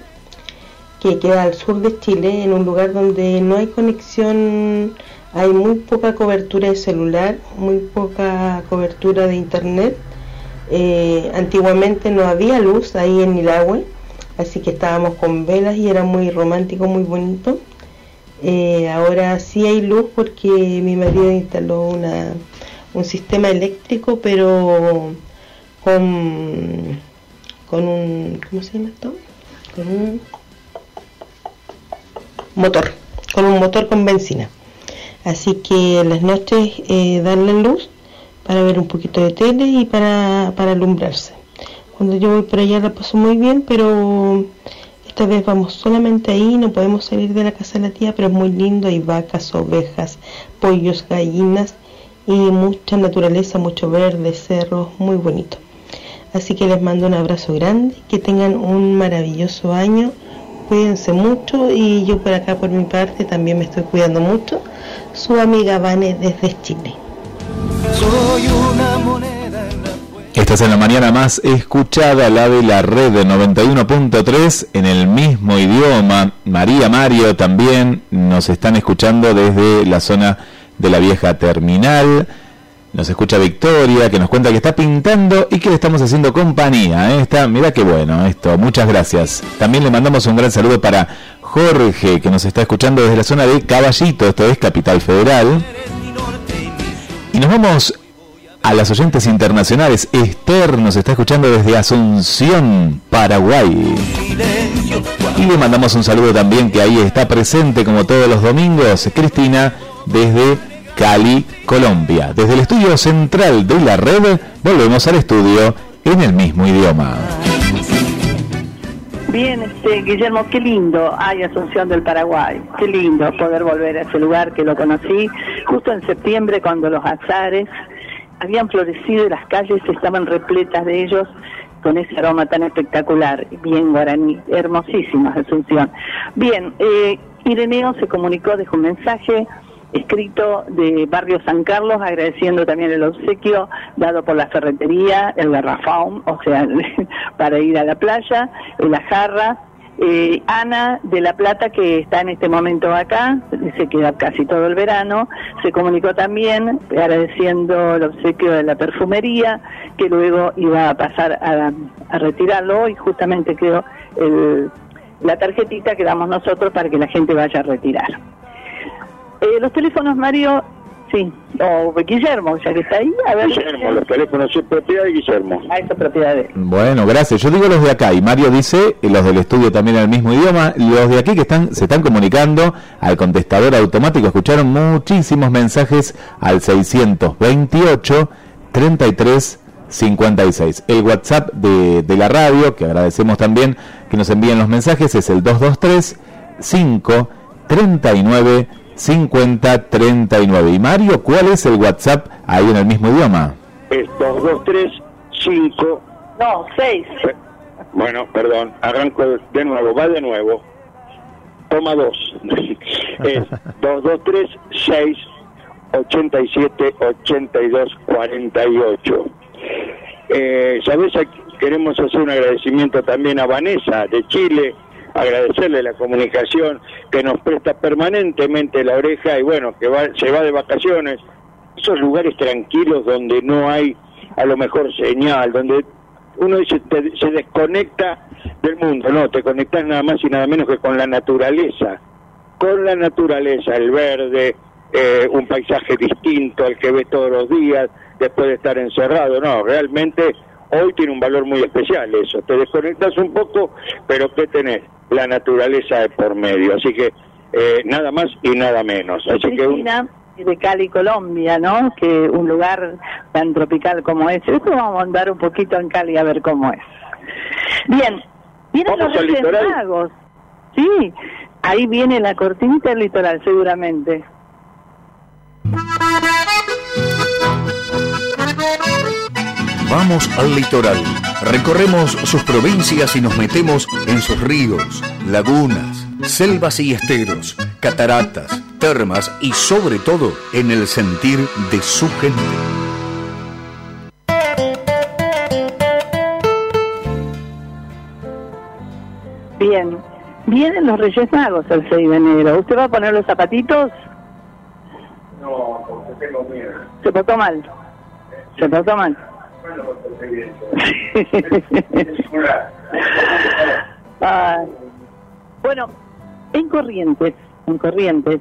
que queda al sur de Chile, en un lugar donde no hay conexión, hay muy poca cobertura de celular, muy poca cobertura de internet. Eh, antiguamente no había luz ahí en Nilahue, así que estábamos con velas y era muy romántico, muy bonito. Eh, ahora sí hay luz porque mi marido instaló una, un sistema eléctrico, pero con, con un, ¿cómo se llama esto? Con un motor, con un motor con benzina. Así que las noches eh, darle luz para ver un poquito de tele y para, para alumbrarse. Cuando yo voy por allá la paso muy bien, pero esta vez vamos solamente ahí, no podemos salir de la casa de la tía, pero es muy lindo, hay vacas, ovejas, pollos, gallinas y mucha naturaleza, mucho verde, cerros, muy bonito. Así que les mando un abrazo grande, que tengan un maravilloso año, cuídense mucho y yo por acá por mi parte también me estoy cuidando mucho. Su amiga Vane desde Chile. Soy una Esta es en la mañana más escuchada, la de la red de 91.3 en el mismo idioma. María Mario también nos están escuchando desde la zona de la vieja terminal. Nos escucha Victoria, que nos cuenta que está pintando y que le estamos haciendo compañía. ¿eh? Mira qué bueno esto, muchas gracias. También le mandamos un gran saludo para Jorge, que nos está escuchando desde la zona de Caballito, esto es Capital Federal. Y nos vamos a las oyentes internacionales. Esther nos está escuchando desde Asunción, Paraguay. Y le mandamos un saludo también que ahí está presente como todos los domingos, Cristina, desde Cali, Colombia. Desde el estudio central de la red, volvemos al estudio en el mismo idioma. Bien, este, Guillermo, qué lindo hay Asunción del Paraguay, qué lindo poder volver a ese lugar que lo conocí justo en septiembre cuando los azares habían florecido y las calles estaban repletas de ellos con ese aroma tan espectacular, bien guaraní, hermosísima Asunción. Bien, eh, Ireneo se comunicó, dejó un mensaje escrito de Barrio San Carlos, agradeciendo también el obsequio dado por la ferretería, el garrafón, o sea, para ir a la playa, la jarra. Eh, Ana de La Plata, que está en este momento acá, se queda casi todo el verano, se comunicó también agradeciendo el obsequio de la perfumería, que luego iba a pasar a, retirarlo y justamente quedó el- la tarjetita que damos nosotros para que la gente vaya a retirar. Eh, los teléfonos, Mario, sí, o Guillermo, ya que está ahí, a ver. Guillermo, los teléfonos son propiedad de Guillermo. Ah, eso es propiedad de. Bueno, gracias. Yo digo los de acá y Mario dice, y los del estudio también en el mismo idioma, los de aquí que están se están comunicando al contestador automático, escucharon muchísimos mensajes al 628 33 56. El WhatsApp de, de la radio, que agradecemos también que nos envíen los mensajes, es el 223 5 39 50 39. Y Mario, ¿cuál es el WhatsApp ahí en el mismo idioma? Es 2235. No, 6. Bueno, perdón, arranco de nuevo, va de nuevo. Toma 2. es 2236 87 82 48. Eh, ¿Sabes? Aquí Queremos hacer un agradecimiento también a Vanessa de Chile, agradecerle la comunicación que nos presta permanentemente la oreja y bueno, que va, se va de vacaciones. Esos lugares tranquilos donde no hay a lo mejor señal, donde uno dice, te- se desconecta del mundo, no, te conectas nada más y nada menos que con la naturaleza, con la naturaleza, el verde, eh, un paisaje distinto al que ves todos los días después de estar encerrado, no, realmente hoy tiene un valor muy especial eso, te desconectas un poco, pero ¿qué tenés? La naturaleza de por medio, así que eh, nada más y nada menos. Así que un- de Cali, Colombia, ¿no? Que un lugar tan tropical como ese. Eso vamos a andar un poquito en Cali a ver cómo es. Bien, vienen los Reyes. Magos. Sí, ahí viene la cortinita del litoral, seguramente. Vamos al litoral. Recorremos sus provincias y nos metemos en sus ríos, lagunas, selvas y esteros, cataratas, termas y sobre todo en el sentir de su gente. Bien, vienen los Reyes Magos el 6 de enero. ¿Usted va a poner los zapatitos? No, porque tengo miedo. Se portó mal. Se portó mal. Bueno, en Corrientes, en Corrientes,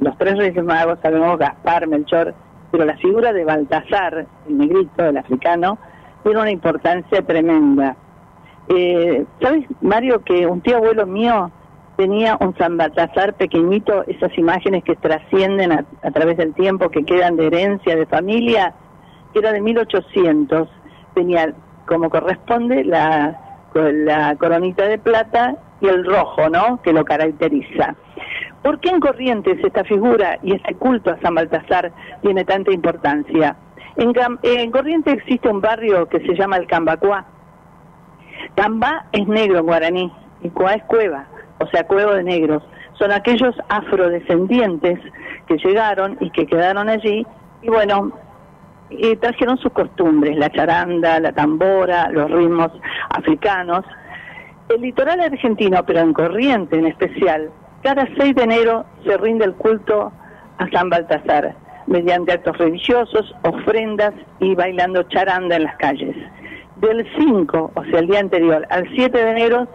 los tres Reyes Magos sabemos Gaspar, Melchor, pero la figura de Baltasar, el negrito, el africano, tiene una importancia tremenda. Eh, ¿Sabes, Mario, que un tío abuelo mío tenía un San Baltasar pequeñito, esas imágenes que trascienden a, través del tiempo, que quedan de herencia, de familia, era de 1800, tenía como corresponde la, la coronita de plata y el rojo, ¿no?, que lo caracteriza. ¿Por qué en Corrientes esta figura y este culto a San Baltasar tiene tanta importancia? En, en Corrientes existe un barrio que se llama el Cambacuá. Cambá es negro guaraní y Cuá es cueva, o sea, cueva de negros. Son aquellos afrodescendientes que llegaron y que quedaron allí y bueno, y trajeron sus costumbres, la charanda, la tambora, los ritmos africanos. El litoral argentino, pero en Corriente en especial, cada 6 de enero se rinde el culto a San Baltasar, mediante actos religiosos, ofrendas y bailando charanda en las calles. Del 5, o sea, el día anterior, al 7 de enero,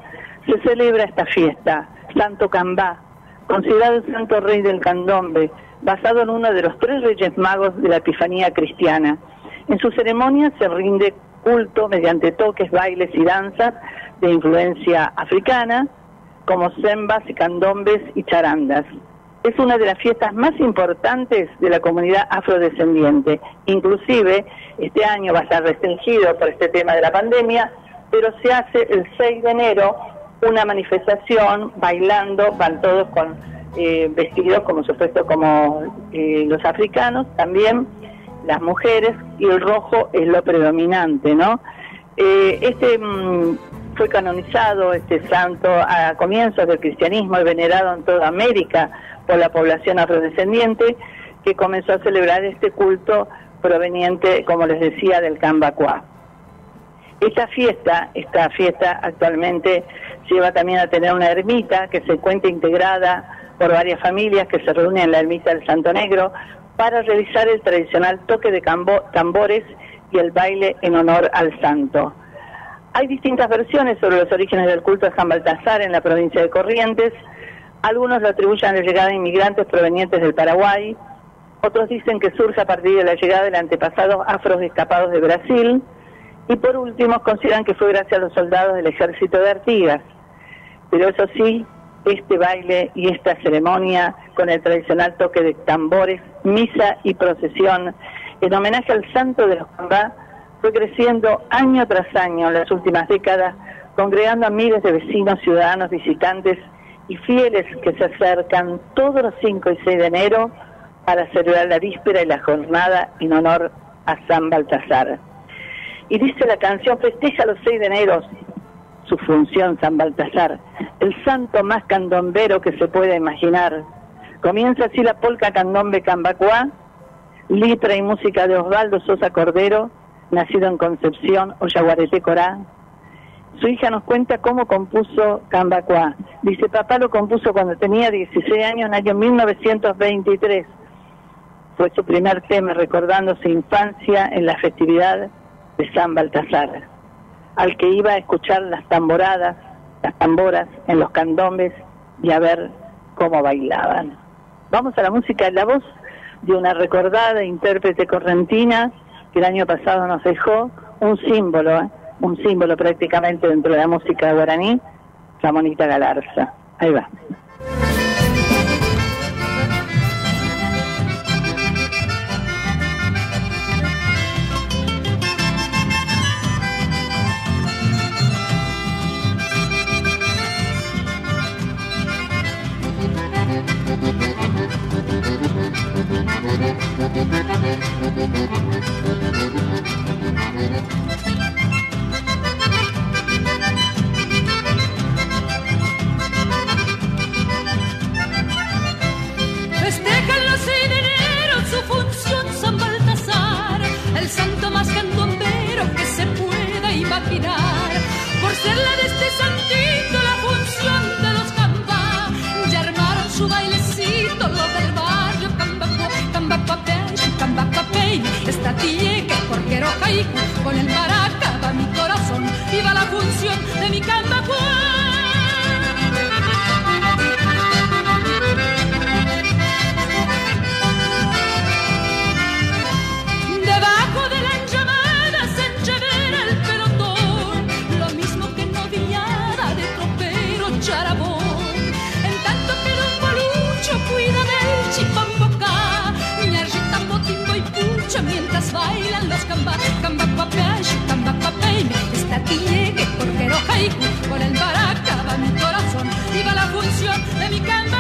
se celebra esta fiesta, Santo Cambá, considerado el santo rey del candombe, basado en uno de los tres reyes magos de la Epifanía cristiana. En su ceremonia se rinde culto mediante toques, bailes y danzas de influencia africana, como sembas y candombes y charandas. Es una de las fiestas más importantes de la comunidad afrodescendiente. Inclusive, este año va a estar restringido por este tema de la pandemia, pero se hace el 6 de enero una manifestación bailando, van todos con eh, vestidos como supuesto como eh, los africanos, también las mujeres, y el rojo es lo predominante, ¿no? Eh, este mm, fue canonizado, este santo, a comienzos del cristianismo y venerado en toda América por la población afrodescendiente, que comenzó a celebrar este culto proveniente, como les decía, del Cambacuá. Esta fiesta, esta fiesta actualmente lleva también a tener una ermita que se encuentra integrada por varias familias que se reúnen en la ermita del Santo Negro para realizar el tradicional toque de tambores y el baile en honor al santo. Hay distintas versiones sobre los orígenes del culto de San Baltasar en la provincia de Corrientes. Algunos lo atribuyen a la llegada de inmigrantes provenientes del Paraguay. Otros dicen que surge a partir de la llegada de antepasados afros escapados de Brasil. Y por último, consideran que fue gracias a los soldados del ejército de Artigas. Pero eso sí, este baile y esta ceremonia con el tradicional toque de tambores, misa y procesión en homenaje al santo de los Cambá fue creciendo año tras año en las últimas décadas, congregando a miles de vecinos, ciudadanos, visitantes y fieles que se acercan todos los 5 y 6 de enero para celebrar la víspera y la jornada en honor a San Baltasar. Y dice la canción, festeja los 6 de enero su función San Baltasar, el santo más candombero que se pueda imaginar. Comienza así la polca candombe Cambacuá, letra y música de Osvaldo Sosa Cordero, nacido en Concepción, Oyaguareté Corá. Su hija nos cuenta cómo compuso Cambacuá. Dice, papá lo compuso cuando tenía 16 años, en el año 1923. Fue su primer tema, recordando su infancia en la festividad de San Baltasar, al que iba a escuchar las tamboradas, las tamboras en los candombes y a ver cómo bailaban. Vamos a la música, la voz de una recordada intérprete correntina que el año pasado nos dejó un símbolo, ¿eh? un símbolo prácticamente dentro de la música guaraní, Ramonita Galarza. Ahí va. Festejan los 6 de enero su función San Baltasar, el santo más candombero que se pueda imaginar. Por ser la esta tía que porquero jaiku, con el maraca bailan los camba, camba papay, camba papay, esta tía que porquero haiku, con el baraca va mi corazón, viva la función de mi camba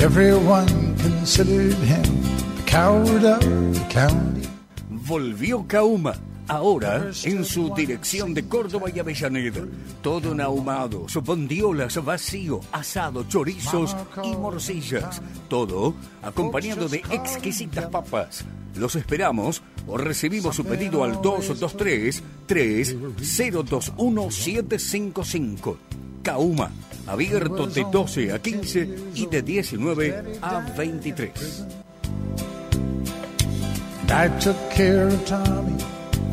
Everyone considered him the coward of the county. Volvió Kauma. Ahora en su dirección de Córdoba y Avellaneda. Todo en ahumados, bondiolas, vacío, asado, chorizos y morcillas. Todo acompañado de exquisitas papas. Los esperamos o recibimos su pedido al 223 3021 755. Kauma, abierto de 12 a 15 y de 19 a 23. I took care of Tommy,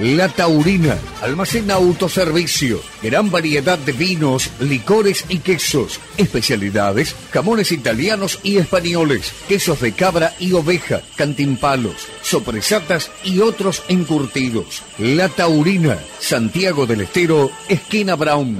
La Taurina, almacén autoservicio, gran variedad de vinos, licores y quesos, especialidades, jamones italianos y españoles, quesos de cabra y oveja, cantimpalos, sopresatas y otros encurtidos. La Taurina, Santiago del Estero, esquina Brown.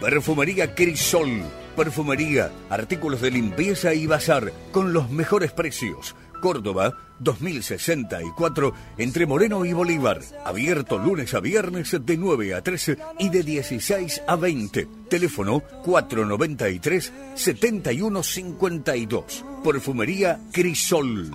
Perfumería Crisol. Perfumería, artículos de limpieza y bazar con los mejores precios. Córdoba, 2064, entre Moreno y Bolívar. Abierto lunes a viernes de 9 a 13 y de 16 a 20. Teléfono 493-7152. Perfumería Crisol.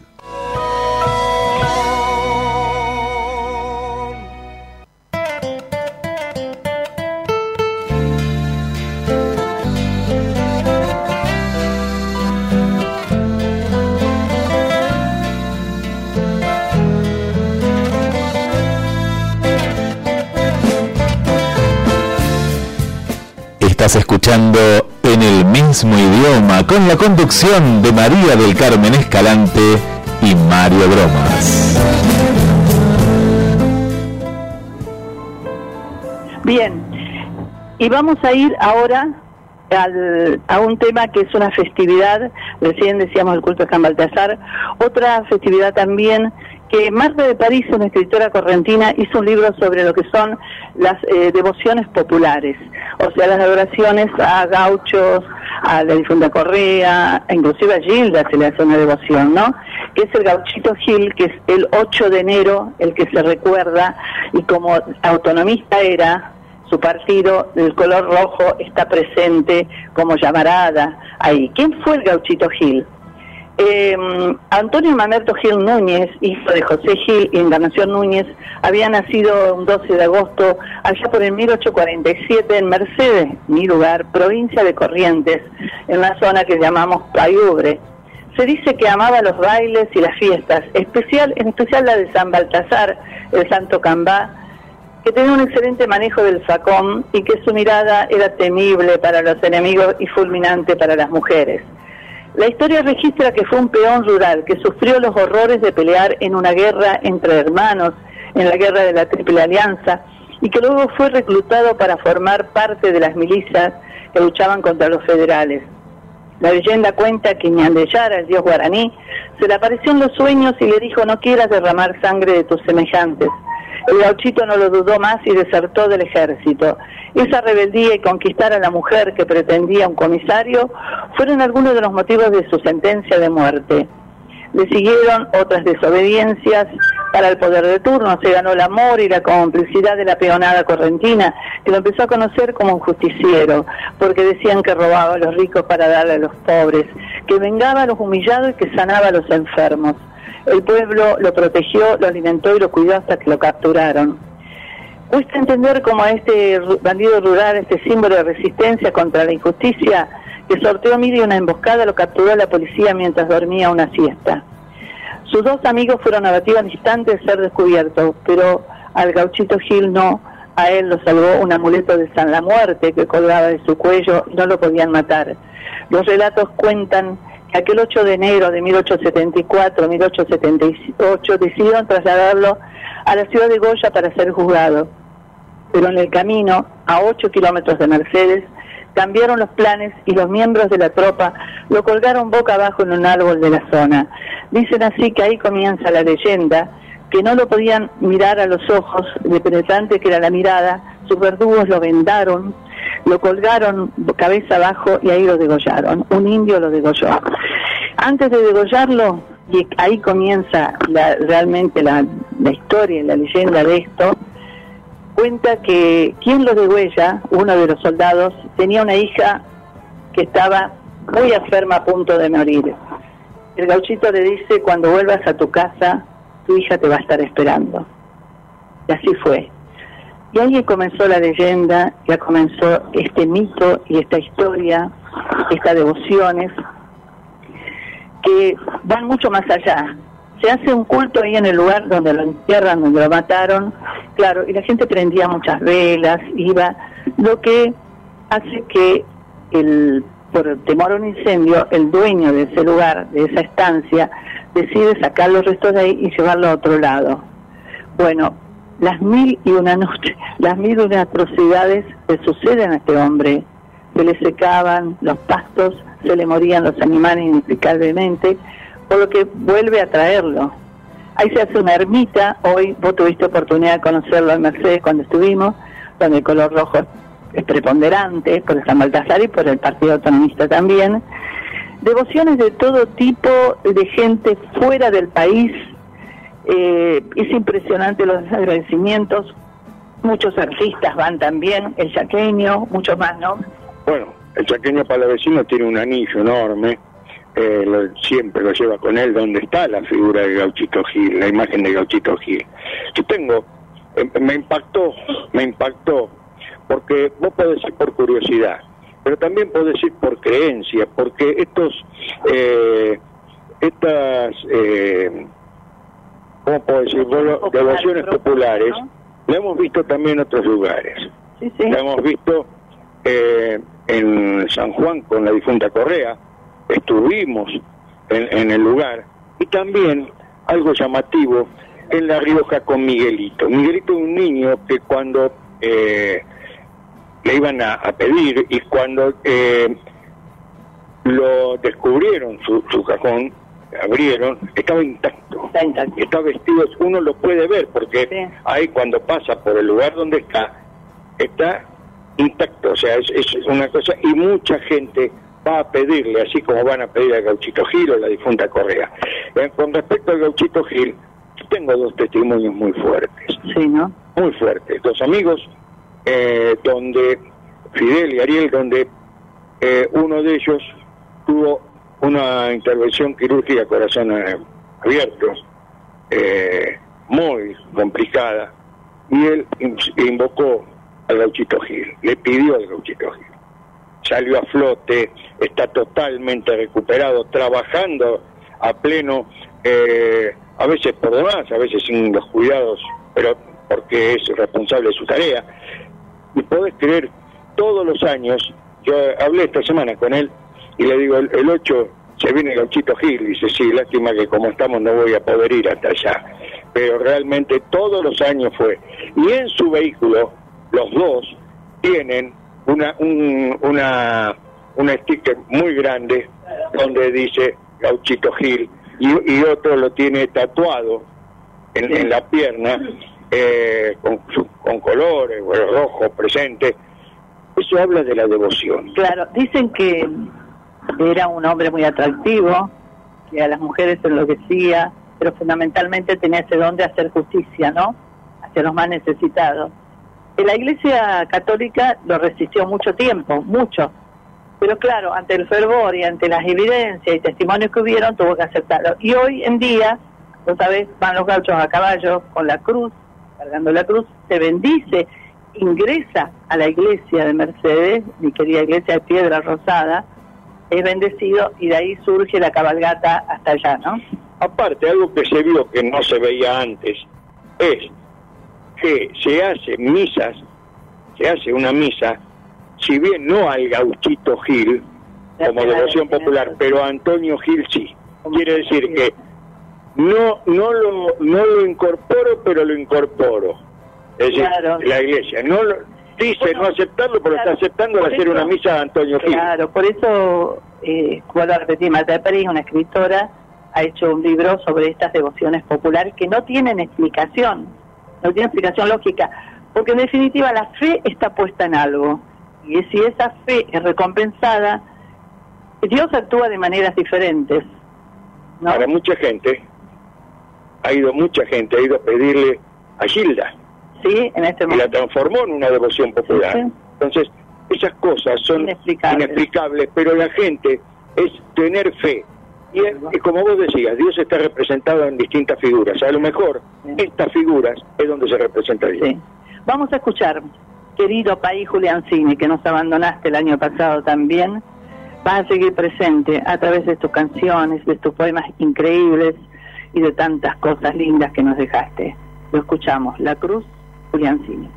Estás escuchando en el mismo idioma con la conducción de María del Carmen Escalante y Mario Bromas. Bien, y vamos a ir ahora al- a un tema que es una festividad, recién decíamos el culto de San Baltasar, otra festividad también que Marta de París, una escritora correntina, hizo un libro sobre lo que son las eh, devociones populares, o sea, las adoraciones a gauchos, a la difunta Correa, inclusive a Gilda se le hace una devoción, ¿no? Que es el gauchito Gil, que es el 8 de enero, el que se recuerda, y como autonomista era, su partido, el color rojo está presente como llamarada ahí. ¿Quién fue el gauchito Gil? Eh, Antonio Mamerto Gil Núñez, hijo de José Gil y Encarnación Núñez, había nacido un 12 de agosto, allá por el 1847 en Mercedes, mi lugar, provincia de Corrientes, en la zona que llamamos Payubre. Se dice que amaba los bailes y las fiestas, especial, en especial la de San Baltasar, el Santo Cambá, que tenía un excelente manejo del facón y que su mirada era temible para los enemigos y fulminante para las mujeres. La historia registra que fue un peón rural que sufrió los horrores de pelear en una guerra entre hermanos en la guerra de la Triple Alianza y que luego fue reclutado para formar parte de las milicias que luchaban contra los federales. La leyenda cuenta que Ñandeyara, el dios guaraní, se le apareció en los sueños y le dijo no quieras derramar sangre de tus semejantes. El gauchito no lo dudó más y desertó del ejército. Esa rebeldía y conquistar a la mujer que pretendía un comisario fueron algunos de los motivos de su sentencia de muerte. Le siguieron otras desobediencias para el poder de turno, se ganó el amor y la complicidad de la peonada correntina, que lo empezó a conocer como un justiciero, porque decían que robaba a los ricos para darle a los pobres, que vengaba a los humillados y que sanaba a los enfermos. El pueblo lo protegió, lo alimentó y lo cuidó hasta que lo capturaron. Cuesta entender cómo este bandido rural, este símbolo de resistencia contra la injusticia, que sorteó mire una emboscada, lo capturó la policía mientras dormía una siesta. Sus dos amigos fueron abatidos al instante de ser descubiertos, pero al gauchito Gil no, a él lo salvó un amuleto de San la Muerte que colgaba de su cuello y no lo podían matar. Los relatos cuentan aquel 8 de enero de 1874-1878 decidieron trasladarlo a la ciudad de Goya para ser juzgado. Pero en el camino, a 8 kilómetros de Mercedes, cambiaron los planes y los miembros de la tropa lo colgaron boca abajo en un árbol de la zona. Dicen así que ahí comienza la leyenda, que no lo podían mirar a los ojos, de penetrante que era la mirada, sus verdugos lo vendaron, lo colgaron cabeza abajo y ahí lo degollaron. Un indio lo degolló. Antes de degollarlo, y ahí comienza la- realmente la, la historia y la leyenda de esto, cuenta que quien lo degüella, uno de los soldados, tenía una hija que estaba muy enferma a punto de morir. El gauchito le dice, cuando vuelvas a tu casa, tu hija te va a estar esperando. Y así fue. Y ahí comenzó la leyenda, ya comenzó este mito y esta historia, estas devociones, que van mucho más allá. Se hace un culto ahí en el lugar donde lo entierran, donde lo mataron, claro, y la gente prendía muchas velas, iba, lo que hace que el por temor a un incendio, el dueño de ese lugar, de esa estancia, decide sacar los restos de ahí y llevarlo a otro lado. Bueno, las mil y una noche, las mil y una atrocidades le suceden a este hombre. Se le secaban los pastos, se le morían los animales inexplicablemente, por lo que vuelve a traerlo. Ahí se hace una ermita, hoy vos tuviste oportunidad de conocerlo en Mercedes cuando estuvimos, donde el color rojo es preponderante por San Baltasar y por el Partido Autonomista también. Devociones de todo tipo de gente fuera del país. Eh, es impresionante los agradecimientos. Muchos artistas van también, el yaqueño, muchos más, ¿no? Bueno, el chaqueño palavecino tiene un anillo enorme, eh, siempre lo lleva con él, donde está la figura de Gauchito Gil, la imagen de Gauchito Gil. Yo tengo, eh, me impactó, me impactó, porque vos podés decir por curiosidad, pero también podés decir por creencia, porque estos, eh, estas, eh, ¿cómo puedo decir? Volo- Devociones populares, lo hemos visto también en otros lugares. Lo hemos visto eh, en San Juan con la difunta Correa, estuvimos en, en el lugar, y también algo llamativo en La Rioja con Miguelito. Miguelito es un niño que cuando eh, le iban a, a pedir y cuando eh, lo descubrieron su, su cajón, abrieron, estaba intacto. Está vestido, uno lo puede ver porque ahí cuando pasa por el lugar donde está, está intacto. O sea, es, es una cosa, y mucha gente va a pedirle, así como van a pedir al Gauchito Gil o la difunta Correa. Eh, con respecto al Gauchito Gil, tengo dos testimonios muy fuertes. Sí, ¿no? Muy fuertes. Dos amigos, eh, donde Fidel y Ariel, donde eh, uno de ellos tuvo una intervención quirúrgica corazón eh, abierto, eh, muy complicada, y él in- invocó al gauchito Gil, le pidió al gauchito Gil. Salió a flote, está totalmente recuperado, trabajando a pleno, eh, a veces por demás, a veces sin los cuidados, pero porque es responsable de su tarea. Y podés creer, todos los años, yo hablé esta semana con él y le digo, el, el 8 se viene gauchito Gil, dice, sí, lástima que como estamos no voy a poder ir hasta allá. pero realmente todos los años fue. Y en su vehículo, los dos tienen una, un, una, un sticker muy grande donde dice Gauchito Gil y, y otro lo tiene tatuado en, la pierna eh, con, con colores, bueno, rojo, presente. Eso habla de la devoción. Claro, dicen que era un hombre muy atractivo, que a las mujeres enloquecía, pero fundamentalmente tenía ese don de hacer justicia, ¿no? Hacia los más necesitados. La Iglesia Católica lo resistió mucho tiempo, mucho. Pero claro, ante el fervor y ante las evidencias y testimonios que hubieron, tuvo que aceptarlo. Y hoy en día, vos sabés, van los gauchos a caballo con la cruz, cargando la cruz, se bendice, ingresa a la iglesia de Mercedes, mi querida iglesia de Piedra Rosada, es bendecido y de ahí surge la cabalgata hasta allá, ¿no? Aparte, algo que se vio que no se veía antes es que se hace misas, se hace una misa, si bien no al gauchito Gil, como devoción popular, pero a Antonio Gil sí. Quiere decir que no no lo no lo incorporo, pero lo incorporo. Es decir, Claro. la iglesia no lo, dice no aceptarlo, pero claro, está aceptando hacer eso- una misa a Antonio Gil. Claro, por eso, eh, vuelvo a repetir, Marta Pérez, una escritora, ha hecho un libro sobre estas devociones populares que no tienen explicación, no tienen explicación lógica, porque en definitiva la fe está puesta en algo, y si esa fe es recompensada, Dios actúa de maneras diferentes. ¿no? Para mucha gente, ha ido mucha gente, ha ido a pedirle a Gilda. Sí, en este y la transformó en una devoción popular. Sí, sí. Entonces, esas cosas son Inexplicables. inexplicables, pero la gente es tener fe. Y, es- y como vos decías, Dios está representado en distintas figuras. A lo mejor estas figuras es donde se representa Dios. Vamos a escuchar, querido país Juliancini, que nos abandonaste el año pasado también. Vas a seguir presente a través de tus canciones, de tus poemas increíbles y de tantas cosas lindas que nos dejaste. Lo escuchamos, La Cruz, Pugliansini.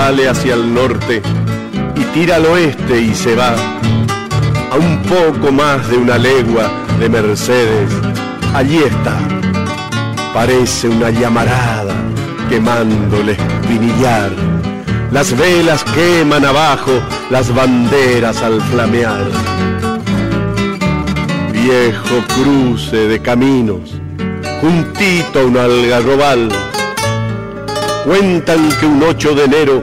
Sale hacia el norte y tira al oeste y se va. A un poco más de una legua de Mercedes, allí está. Parece una llamarada quemando el espinillar. Las velas queman abajo, las banderas al flamear. Viejo cruce de caminos, juntito a un algarrobal Cuentan que un 8 de enero,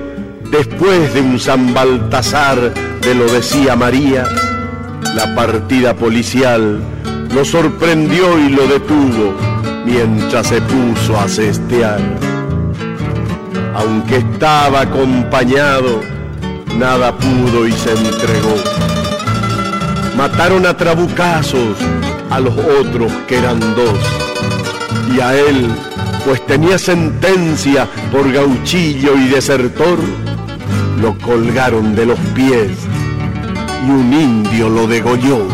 después de un San Baltasar, de lo decía María, la partida policial lo sorprendió y lo detuvo mientras se puso a cestear. Aunque estaba acompañado, nada pudo y se entregó. Mataron a trabucazos a los otros que eran dos y a él, pues tenía sentencia por gauchillo y desertor, lo colgaron de los pies y un indio lo degolló.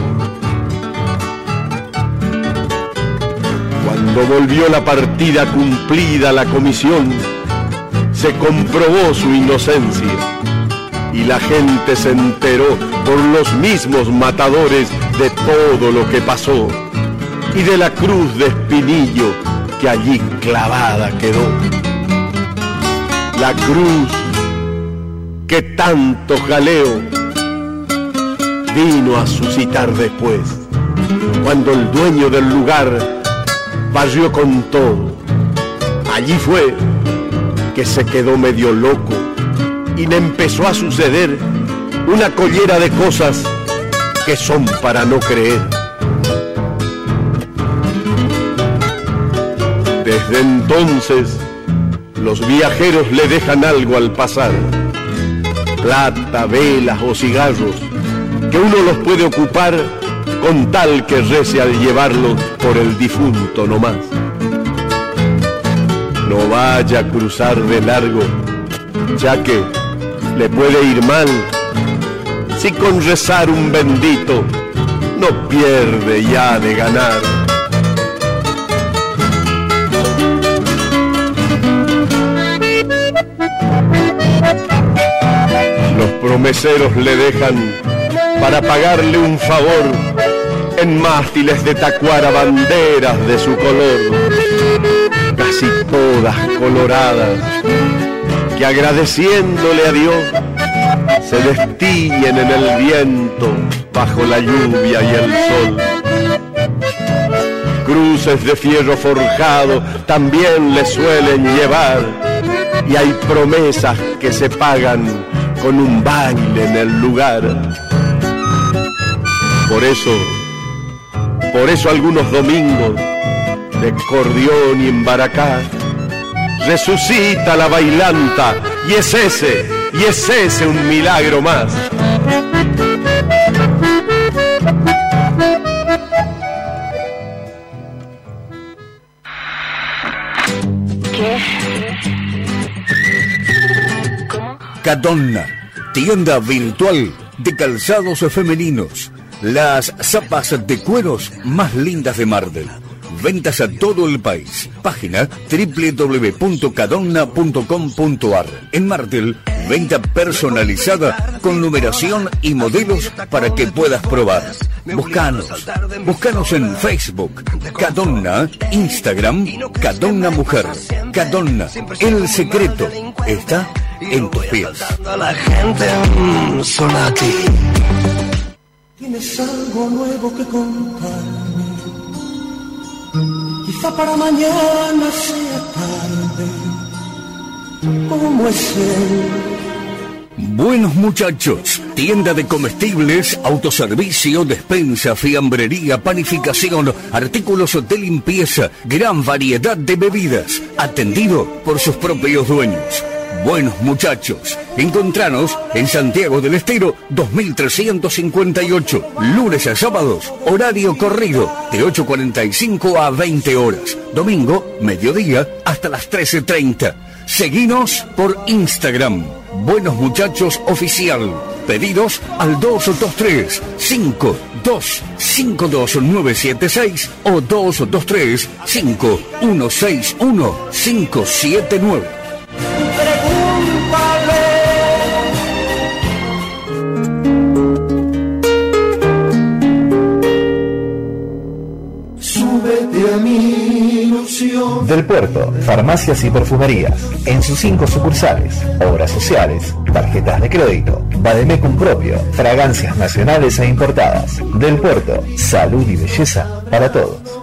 Cuando volvió la partida cumplida la comisión, se comprobó su inocencia y la gente se enteró por los mismos matadores de todo lo que pasó y de la cruz de espinillo allí clavada quedó. La cruz que tanto jaleo vino a suscitar después, cuando el dueño del lugar barrió con todo. Allí fue que se quedó medio loco y le empezó a suceder una collera de cosas que son para no creer. Desde entonces, los viajeros le dejan algo al pasar, plata, velas o cigarros, que uno los puede ocupar con tal que rece al llevarlo por el difunto nomás. No vaya a cruzar de largo, ya que le puede ir mal si con rezar un bendito no pierde ya de ganar. Promeseros le dejan para pagarle un favor en mástiles de tacuara banderas de su color, casi todas coloradas, que agradeciéndole a Dios se destiñen en el viento bajo la lluvia y el sol. Cruces de fierro forjado también le suelen llevar y hay promesas que se pagan con un baile en el lugar. Por eso, por eso algunos domingos de cordión y embaracá resucita la bailanta y es ese, y es ese un milagro más. Cadonna, tienda virtual de calzados femeninos. Las zapas de cueros más lindas de Mardel. Ventas a todo el país. Página www.cadonna.com.ar. En Mardel, venta personalizada con numeración y modelos para que puedas probar. Buscanos. Buscanos en Facebook. Cadonna. Instagram. Cadonna Mujer. Cadonna. El secreto está en tus pies. a la gente mm, solo a ti. Tienes algo nuevo que contarme. Quizá para mañana sea tarde. ¿Cómo es él? Buenos muchachos, tienda de comestibles, autoservicio, despensa, fiambrería, panificación, artículos de limpieza, gran variedad de bebidas, atendido por sus propios dueños. Buenos muchachos, encontranos en Santiago del Estero 2358, lunes a sábados, horario corrido de 8.45 a 20 horas, domingo, mediodía hasta las 13.30. Seguinos por Instagram, Buenos Muchachos Oficial. Pedidos al 223 5252976 o 223 5161 579. Del Puerto, farmacias y perfumerías. En sus cinco sucursales, obras sociales, tarjetas de crédito, Bademecum propio, fragancias nacionales e importadas. Del Puerto, salud y belleza para todos.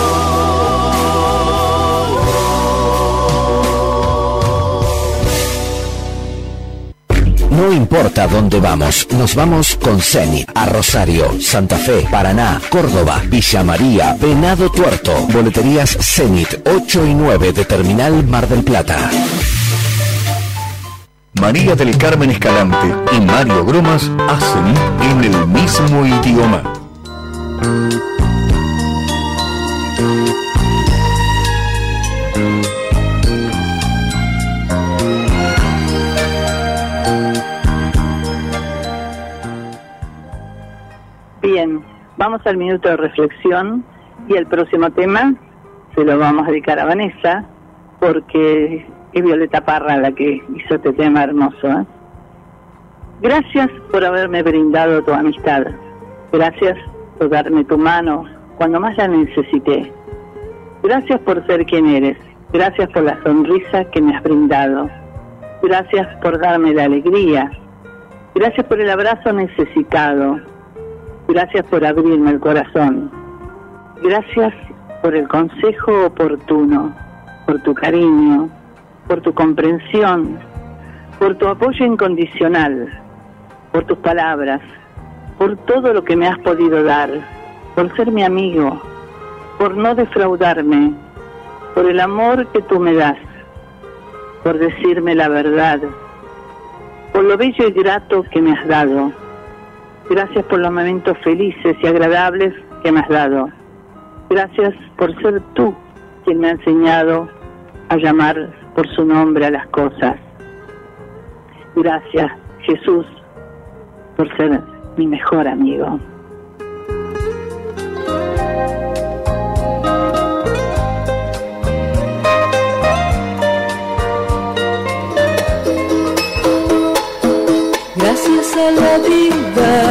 No importa dónde vamos, nos vamos con Zenit a Rosario, Santa Fe, Paraná, Córdoba, Villa María, Venado Tuerto. Boleterías Zenit 8 y 9 de Terminal Mar del Plata. María del Carmen Escalante y Mario Gromas hacen en el mismo idioma. Vamos al minuto de reflexión y el próximo tema se lo vamos a dedicar a Vanessa porque es Violeta Parra la que hizo este tema hermoso. ¿eh? Gracias por haberme brindado tu amistad. Gracias por darme tu mano cuando más la necesité. Gracias por ser quien eres. Gracias por la sonrisa que me has brindado. Gracias por darme la alegría. Gracias por el abrazo necesitado. Gracias por abrirme el corazón. Gracias por el consejo oportuno, por tu cariño, por tu comprensión, por tu apoyo incondicional, por tus palabras, por todo lo que me has podido dar, por ser mi amigo, por no defraudarme, por el amor que tú me das, por decirme la verdad, por lo bello y grato que me has dado. Gracias por los momentos felices y agradables que me has dado. Gracias por ser tú quien me ha enseñado a llamar por su nombre a las cosas. Gracias, Jesús, por ser mi mejor amigo. Gracias a la vida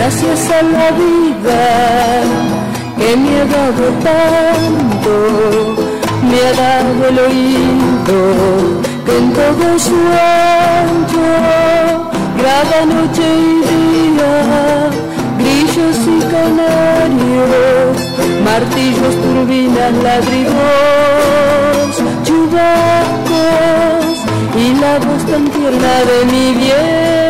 gracias a la vida que me ha dado tanto, me ha dado el oído que en todo su ancho graba noche y día, grillos y canarios, martillos, turbinas, ladridos, chubascos y la voz tan tierna de mi bien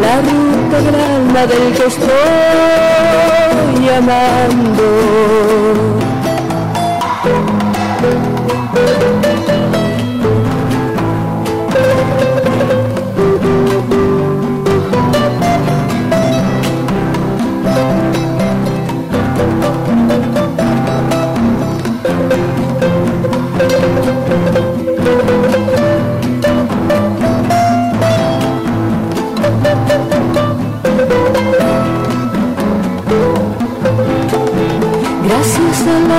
la ruta grande del que estoy amando.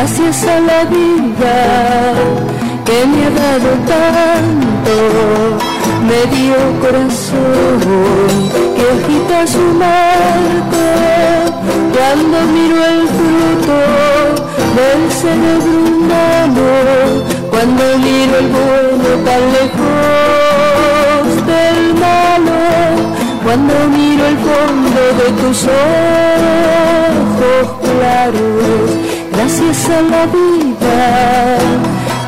gracias a la vida que me ha dado tanto, me dio corazón que agita su marco cuando miro el fruto del cerebro humano, cuando miro el bueno tan lejos del malo, cuando miro el fondo de tus ojos claros, gracias a la vida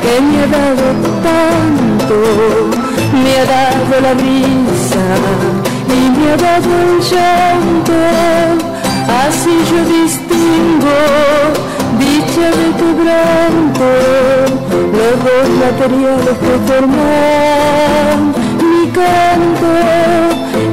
que me ha dado tanto, me ha dado la risa y me ha dado el llanto, así yo distingo dicha de quebranto, los dos materiales que forman mi canto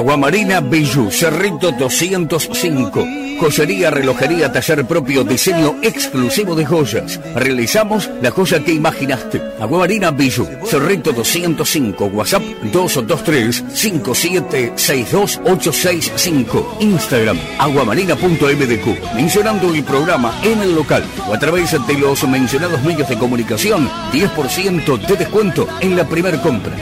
Aguamarina Bijou, Cerrito 205. Joyería, relojería, taller propio, diseño exclusivo de joyas. Realizamos la joya que imaginaste. Aguamarina Bijou, Cerrito 205, WhatsApp 223-5762-865. Instagram, aguamarina.mdq. Mencionando el programa en el local o a través de los mencionados medios de comunicación, 10% de descuento en la primera compra.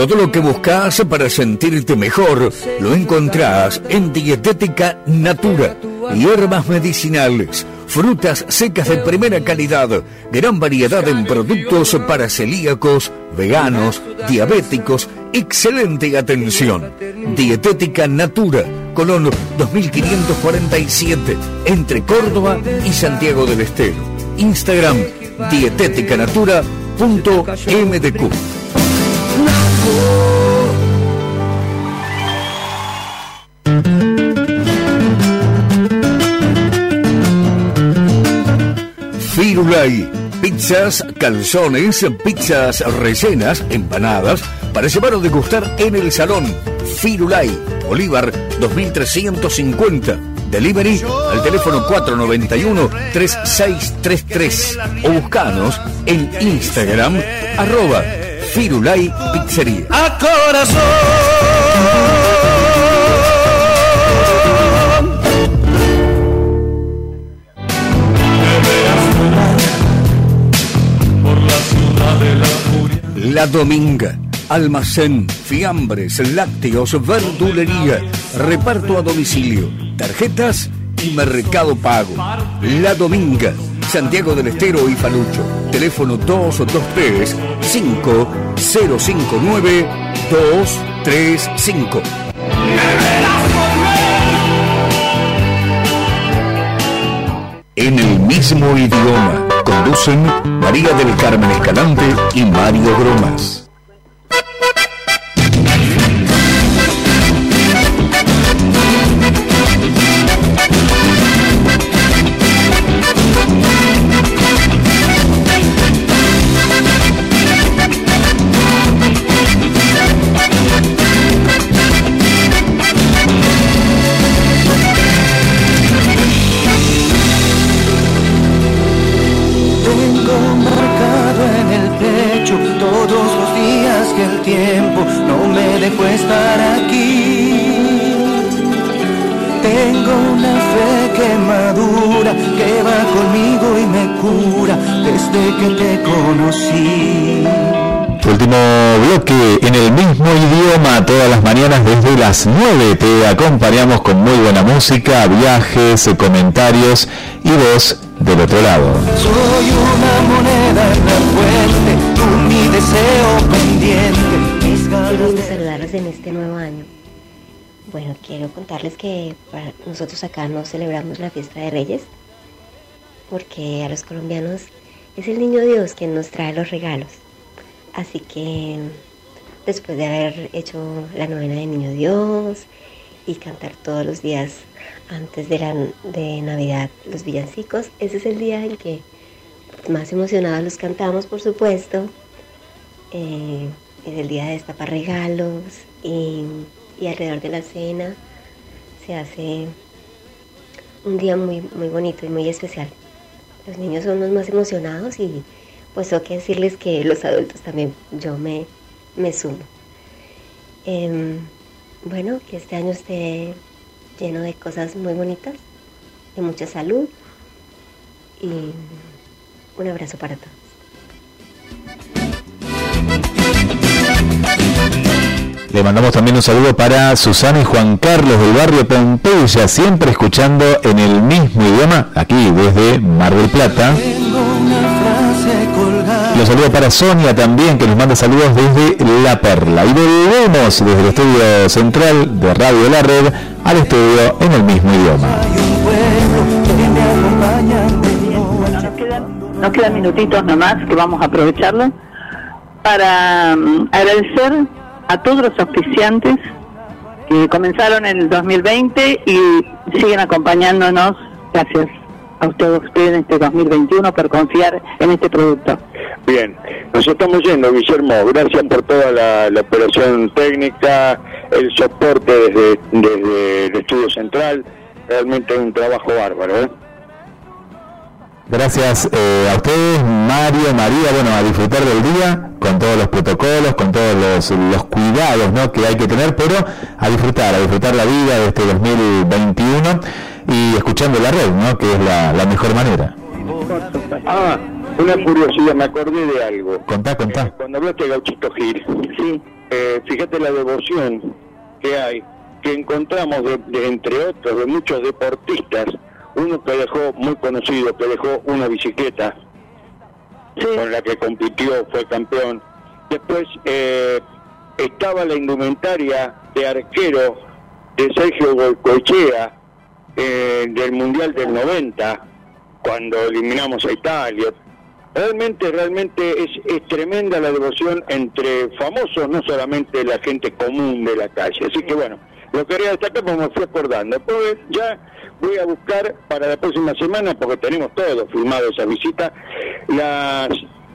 Todo lo que buscas para sentirte mejor lo encontrás en Dietética Natura. Hierbas medicinales, frutas secas de primera calidad, gran variedad en productos para celíacos, veganos, diabéticos, excelente atención. Dietética Natura, Colón 2547, entre Córdoba y Santiago del Estero. Instagram, dietéticanatura.mdq. Firulai. Pizzas, calzones, pizzas rellenas, empanadas, para llevar o degustar en el salón. Firulai, Bolívar 2350. Delivery al teléfono 491-3633 o buscanos en Instagram arroba Firulai Pizzería. A corazón. Por la ciudad de la furia. La Dominga. Almacén, fiambres, lácteos, verdulería, reparto a domicilio, tarjetas y mercado pago. La Dominga, Santiago del Estero y Palucho. Teléfono 223 5059 235. En el mismo idioma conducen María del Carmen Escalante y Mario Gromas. Mañanas desde las 9 te acompañamos con muy buena música, viajes, comentarios y voz del otro lado. Soy una moneda en la fuente, tú mi deseo pendiente, mis ganas saludarlos en este nuevo año. Bueno, quiero contarles que para nosotros acá no celebramos la fiesta de Reyes, porque a los colombianos es el niño Dios quien nos trae los regalos. Así que después de haber hecho la novena de Niño Dios y cantar todos los días antes de, la, de Navidad los villancicos, ese es el día en que más emocionados los cantamos, por supuesto. Eh, es el día de destapar regalos y, alrededor de la cena se hace un día muy, muy bonito y muy especial. Los niños son los más emocionados y pues tengo que decirles que los adultos también, yo me, me sumo. Em, bueno, que este año esté lleno de cosas muy bonitas, de mucha salud y un abrazo para todos. Le mandamos también un saludo para Susana y Juan Carlos del barrio Pompeya, siempre escuchando en el mismo idioma, aquí desde Mar del Plata. Los saludos para Sonia también, que nos manda saludos desde La Perla. Y volvemos desde el estudio central de Radio La Red al estudio en el mismo idioma. Bueno, nos quedan, nos quedan minutitos nomás que vamos a aprovecharlo para mm, agradecer a todos los auspiciantes que comenzaron en el 2020 y siguen acompañándonos. Gracias a ustedes en este 2021 por confiar en este producto. Bien, nos estamos yendo, Guillermo. Gracias por toda la, operación técnica, el soporte desde, desde el estudio central. Realmente un trabajo bárbaro. ¿eh? Gracias eh, a ustedes, Mario, María, bueno, a disfrutar del día con todos los protocolos, con todos los, los cuidados ¿no? que hay que tener, pero a disfrutar, a disfrutar la vida de este 2021 y escuchando la red, ¿no? que es la, la mejor manera. Ah, una curiosidad, me acordé de algo. Contá, contá. Eh, cuando hablaste de Gauchito Gil, sí. fíjate la devoción que hay, que encontramos de, de, entre otros, de muchos deportistas, uno que dejó muy conocido, que dejó una bicicleta con la que compitió, fue campeón. Después eh, estaba la indumentaria de arquero de Sergio Golcochea eh, del Mundial del 90, cuando eliminamos a Italia. Realmente, realmente es, es tremenda la devoción entre famosos, no solamente la gente común de la calle. Así que bueno, lo quería destacar porque me fui acordando. Después ya voy a buscar para la próxima semana, porque tenemos todo filmado esa visita, las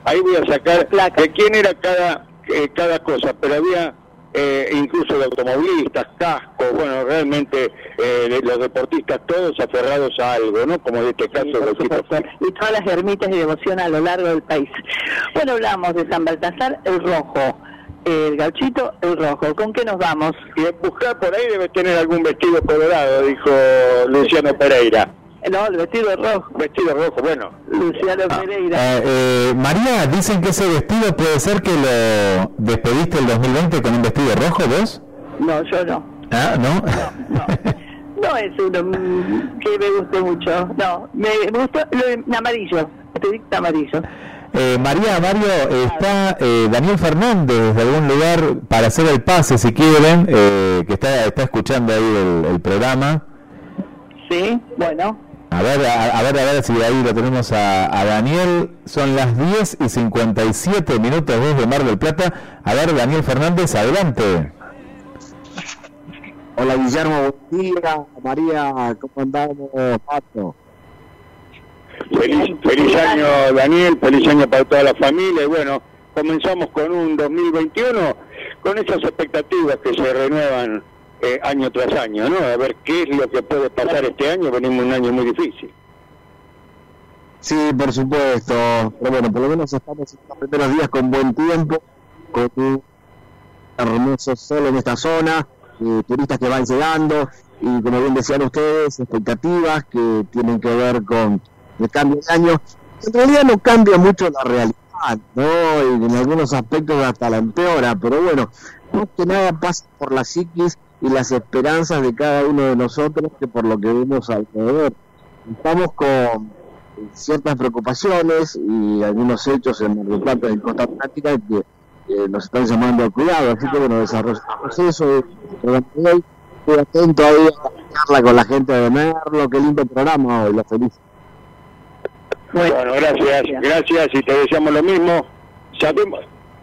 ahí voy a sacar de quién era cada eh, cada cosa, pero había eh, incluso de automovilistas, cascos, bueno, realmente eh, de los deportistas todos aferrados a algo, ¿no? Como en este caso equipos. y todas las ermitas de devoción a lo largo del país. Bueno, hablamos de San Baltasar, el rojo, el gauchito, el rojo. ¿Con qué nos vamos? Y buscar por ahí debe tener algún vestido colorado, dijo Luciano Pereira. No, el vestido rojo. Vestido rojo, bueno. Luciano Ah, Pereira. eh, eh, María, dicen que ese vestido puede ser que lo despediste el 2020 con un vestido rojo, ¿vos? No, yo no. Ah, ¿no? No es uno que me guste mucho. No, me, me gustó lo amarillo. Te dicta amarillo. Eh, María, Mario, está eh, Daniel Fernández de algún lugar para hacer el pase, si quieren, eh, que está, está escuchando ahí el, el programa. Sí, bueno. A ver, a, a ver, a ver si ahí lo tenemos a, a Daniel. Son las 10 y 57 minutos desde Mar del Plata. A ver, Daniel Fernández, adelante. Hola Guillermo, buen día. María, ¿cómo andamos, Pato? Feliz, feliz año, Daniel, feliz año para toda la familia. Y bueno, comenzamos con un 2021 con esas expectativas que se renuevan eh, año tras año, ¿no? A ver qué es lo que puede pasar este año. Venimos un año muy difícil. Sí, por supuesto. Pero bueno, por lo menos estamos en los primeros días con buen tiempo, con un hermoso sol en esta zona, eh, turistas que van llegando y como bien decían ustedes, expectativas que tienen que ver con el cambio de año. En realidad no cambia mucho la realidad, ¿no? Y en algunos aspectos hasta la empeora, pero bueno, más que nada pasa por la psiquis y las esperanzas de cada uno de nosotros que por lo que vemos alrededor. Estamos con ciertas preocupaciones y algunos hechos en del Plata en Costa Atlántica que nos están llamando al cuidado. Así que bueno, desarrollamos eso. Estoy atento ahí a la charla con la gente de Merlo. Qué lindo programa hoy, lo feliz. Bueno, gracias, gracias y te deseamos lo mismo. Sabemos,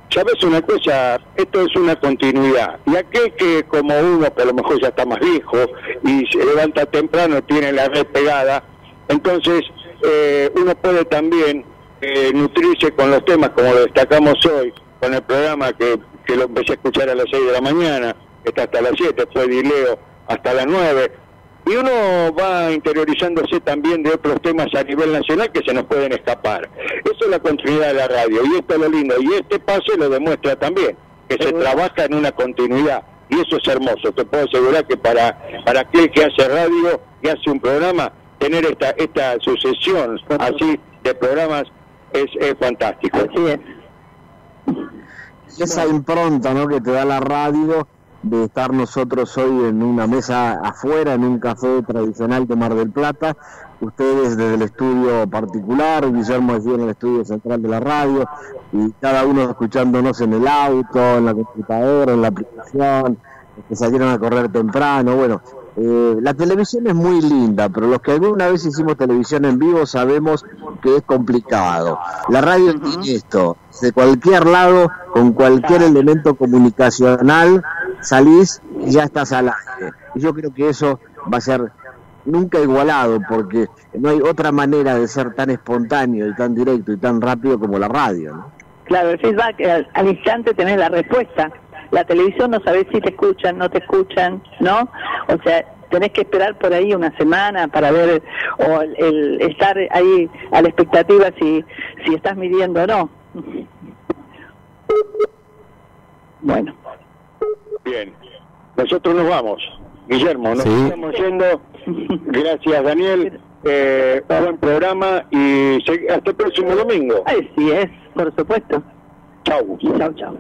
sabes una cosa, esto es una continuidad. Y aquel que como uno que a lo mejor ya está más viejo y se levanta temprano, tiene la red pegada, entonces eh, uno puede también eh, nutrirse con los temas como lo destacamos hoy, con el programa que, que lo empecé a escuchar a las 6 de la mañana, está hasta las 7, fue Dileo hasta las 9. Y uno va interiorizándose también de otros temas a nivel nacional que se nos pueden escapar. Eso es la continuidad de la radio y esto es lo lindo. Y este pase lo demuestra también, que se trabaja en una continuidad. Y eso es hermoso. Te puedo asegurar que para, para aquel que hace radio y hace un programa, tener esta, esta sucesión así de programas es, es fantástico. Esa impronta ¿no? que te da la radio de estar nosotros hoy en una mesa afuera, en un café tradicional de Mar del Plata, ustedes desde el estudio particular, Guillermo allí en el estudio central de la radio, y cada uno escuchándonos en el auto, en la computadora, en la aplicación, que salieron a correr temprano, bueno, eh, la televisión es muy linda, pero los que alguna vez hicimos televisión en vivo sabemos que es complicado. La radio tiene esto, de cualquier lado, con cualquier elemento comunicacional, salís y ya estás al aire. Y yo creo que eso va a ser nunca igualado, porque no hay otra manera de ser tan espontáneo y tan directo y tan rápido como la radio. Claro, el feedback al, al instante tenés la respuesta. La televisión no sabés si te escuchan, no te escuchan, ¿no? O sea, tenés que esperar por ahí una semana para ver o el estar ahí a la expectativa si si estás midiendo o no. Bueno. Bien. Nosotros nos vamos. Guillermo, nos Sí. estamos yendo. Gracias, Daniel. Eh, buen programa y hasta el próximo domingo. Así es, por supuesto. Chau. Chau, chau.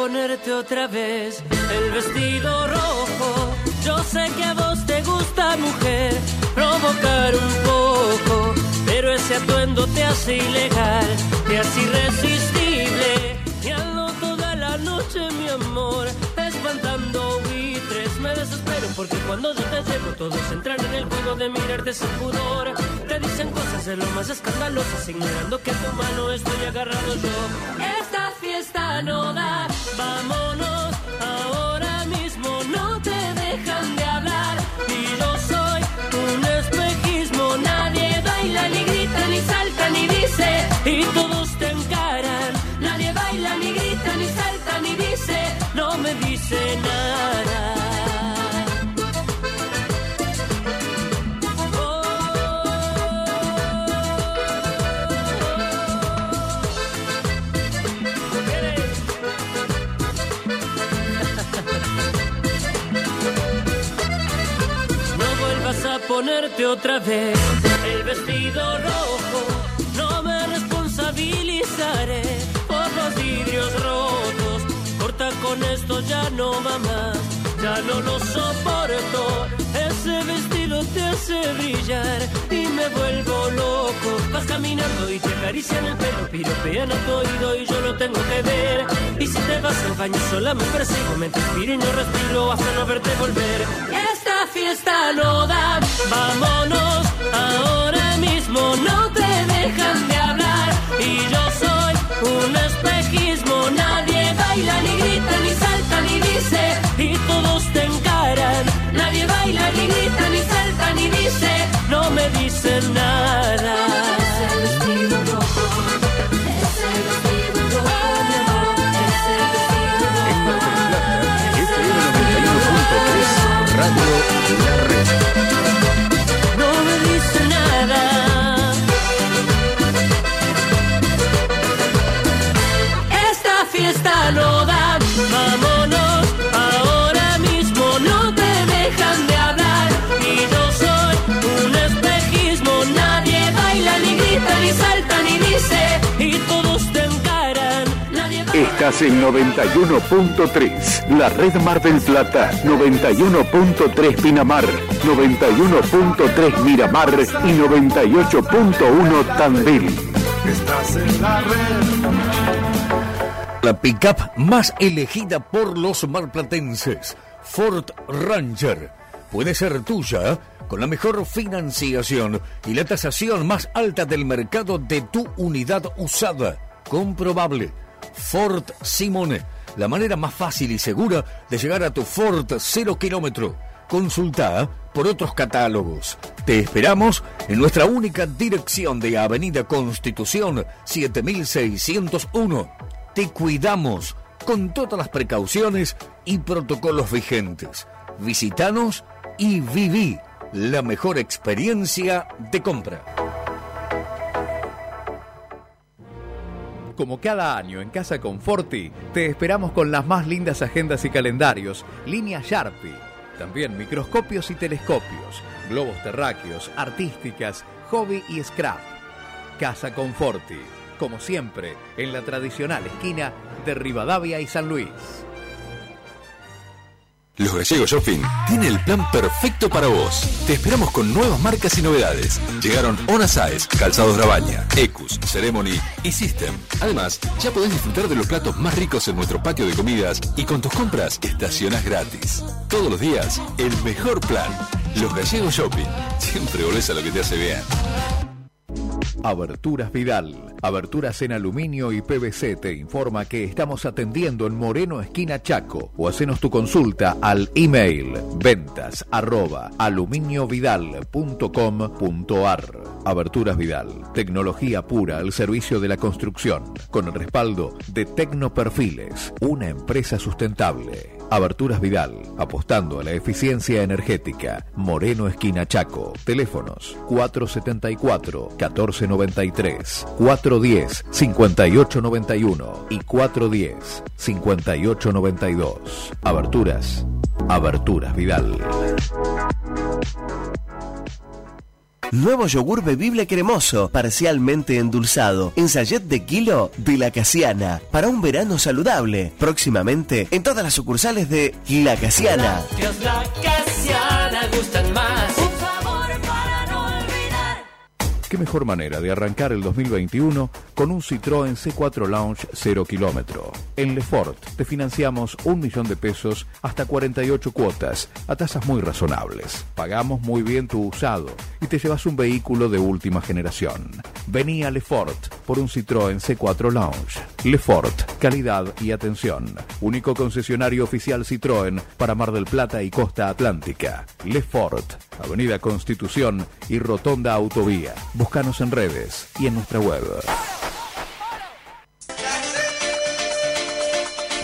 Ponerte otra vez el vestido rojo. Yo sé que a vos te gusta, mujer, provocar un poco. Pero ese atuendo te hace ilegal, te hace irresistible. Y ando toda la noche, mi amor, espantando buitres. Me desespero porque cuando yo te llevo, todos entran en el juego de mirarte sin pudor. Te dicen cosas de lo más escandalosas, ignorando que a tu mano estoy agarrado yo. Esta fiesta no da, ponerte otra vez el vestido rojo. No me responsabilizaré por los vidrios rotos. Corta con esto, ya no va más. Ya no lo soporto. Vestido te hace brillar y me vuelvo loco. Vas caminando y te acarician el pelo, piropean a tu oído y yo lo tengo que ver. Y si te vas al baño sola me persigo, me inspiro y no respiro hasta no verte volver. Esta fiesta no da, vámonos ahora mismo, no te dejan de hablar. Y yo soy un espejismo, nadie baila, ni grita, ni salta, ni dice, y todos te encaran. Nadie baila, ni grita, ni salta, ni dice, no me dicen nada. Estás en 91.3, la red Mar del Plata, 91.3 Pinamar, 91.3 Miramar y 98.1 Tandil. Estás en la red. La pickup más elegida por los marplatenses, Ford Ranger, puede ser tuya con la mejor financiación y la tasación más alta del mercado de tu unidad usada. Comprobable. Ford Simone, la manera más fácil y segura de llegar a tu Ford 0 kilómetro. Consulta por otros catálogos. Te esperamos en nuestra única dirección de Avenida Constitución 7601. Te cuidamos con todas las precauciones y protocolos vigentes. Visítanos y viví la mejor experiencia de compra. Como cada año en Casa Conforti, te esperamos con las más lindas agendas y calendarios, línea Sharpie, también microscopios y telescopios, globos terráqueos, artísticas, hobby y scrap. Casa Conforti, como siempre, en la tradicional esquina de Rivadavia y San Luis. Los Gallegos Shopping tiene el plan perfecto para vos. Te esperamos con nuevas marcas y novedades. Llegaron Ona Size, Calzados Grabaña, Ecus, Ceremony y System. Además, ya podés disfrutar de los platos más ricos en nuestro patio de comidas y con tus compras estacionas gratis. Todos los días, el mejor plan. Los Gallegos Shopping. Siempre volvés a lo que te hace bien. Aberturas Vidal. Aberturas en aluminio y PVC te informa que estamos atendiendo en Moreno Esquina Chaco o hacenos tu consulta al email ventas arroba. Aberturas Vidal. Tecnología pura al servicio de la construcción con el respaldo de Tecnoperfiles, una empresa sustentable. Aberturas Vidal, apostando a la eficiencia energética. Moreno Esquina Chaco. Teléfonos 474-1493, 410-5891 y 410-5892. Aberturas. Aberturas Vidal. Nuevo yogur bebible cremoso, parcialmente endulzado, en sachet de kilo de La Casiana, para un verano saludable. Próximamente en todas las sucursales de La Casiana. ¿Qué mejor manera de arrancar el 2021 con un Citroën C4 Lounge 0 kilómetro? En Lefort te financiamos un millón de pesos hasta 48 cuotas a tasas muy razonables. Pagamos muy bien tu usado y te llevas un vehículo de última generación. Vení a Lefort por un Citroën C4 Lounge. Lefort, calidad y atención. Único concesionario oficial Citroën para Mar del Plata y Costa Atlántica. Lefort, Avenida Constitución y Rotonda Autovía. Búscanos en redes y en nuestra web.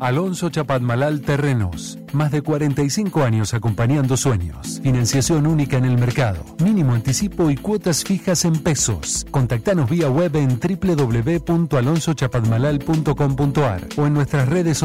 Alonso Chapadmalal Terrenos. Más de 45 años acompañando sueños. Financiación única en el mercado. Mínimo anticipo y cuotas fijas en pesos. Contactanos vía web en www.alonsochapadmalal.com.ar o en nuestras redes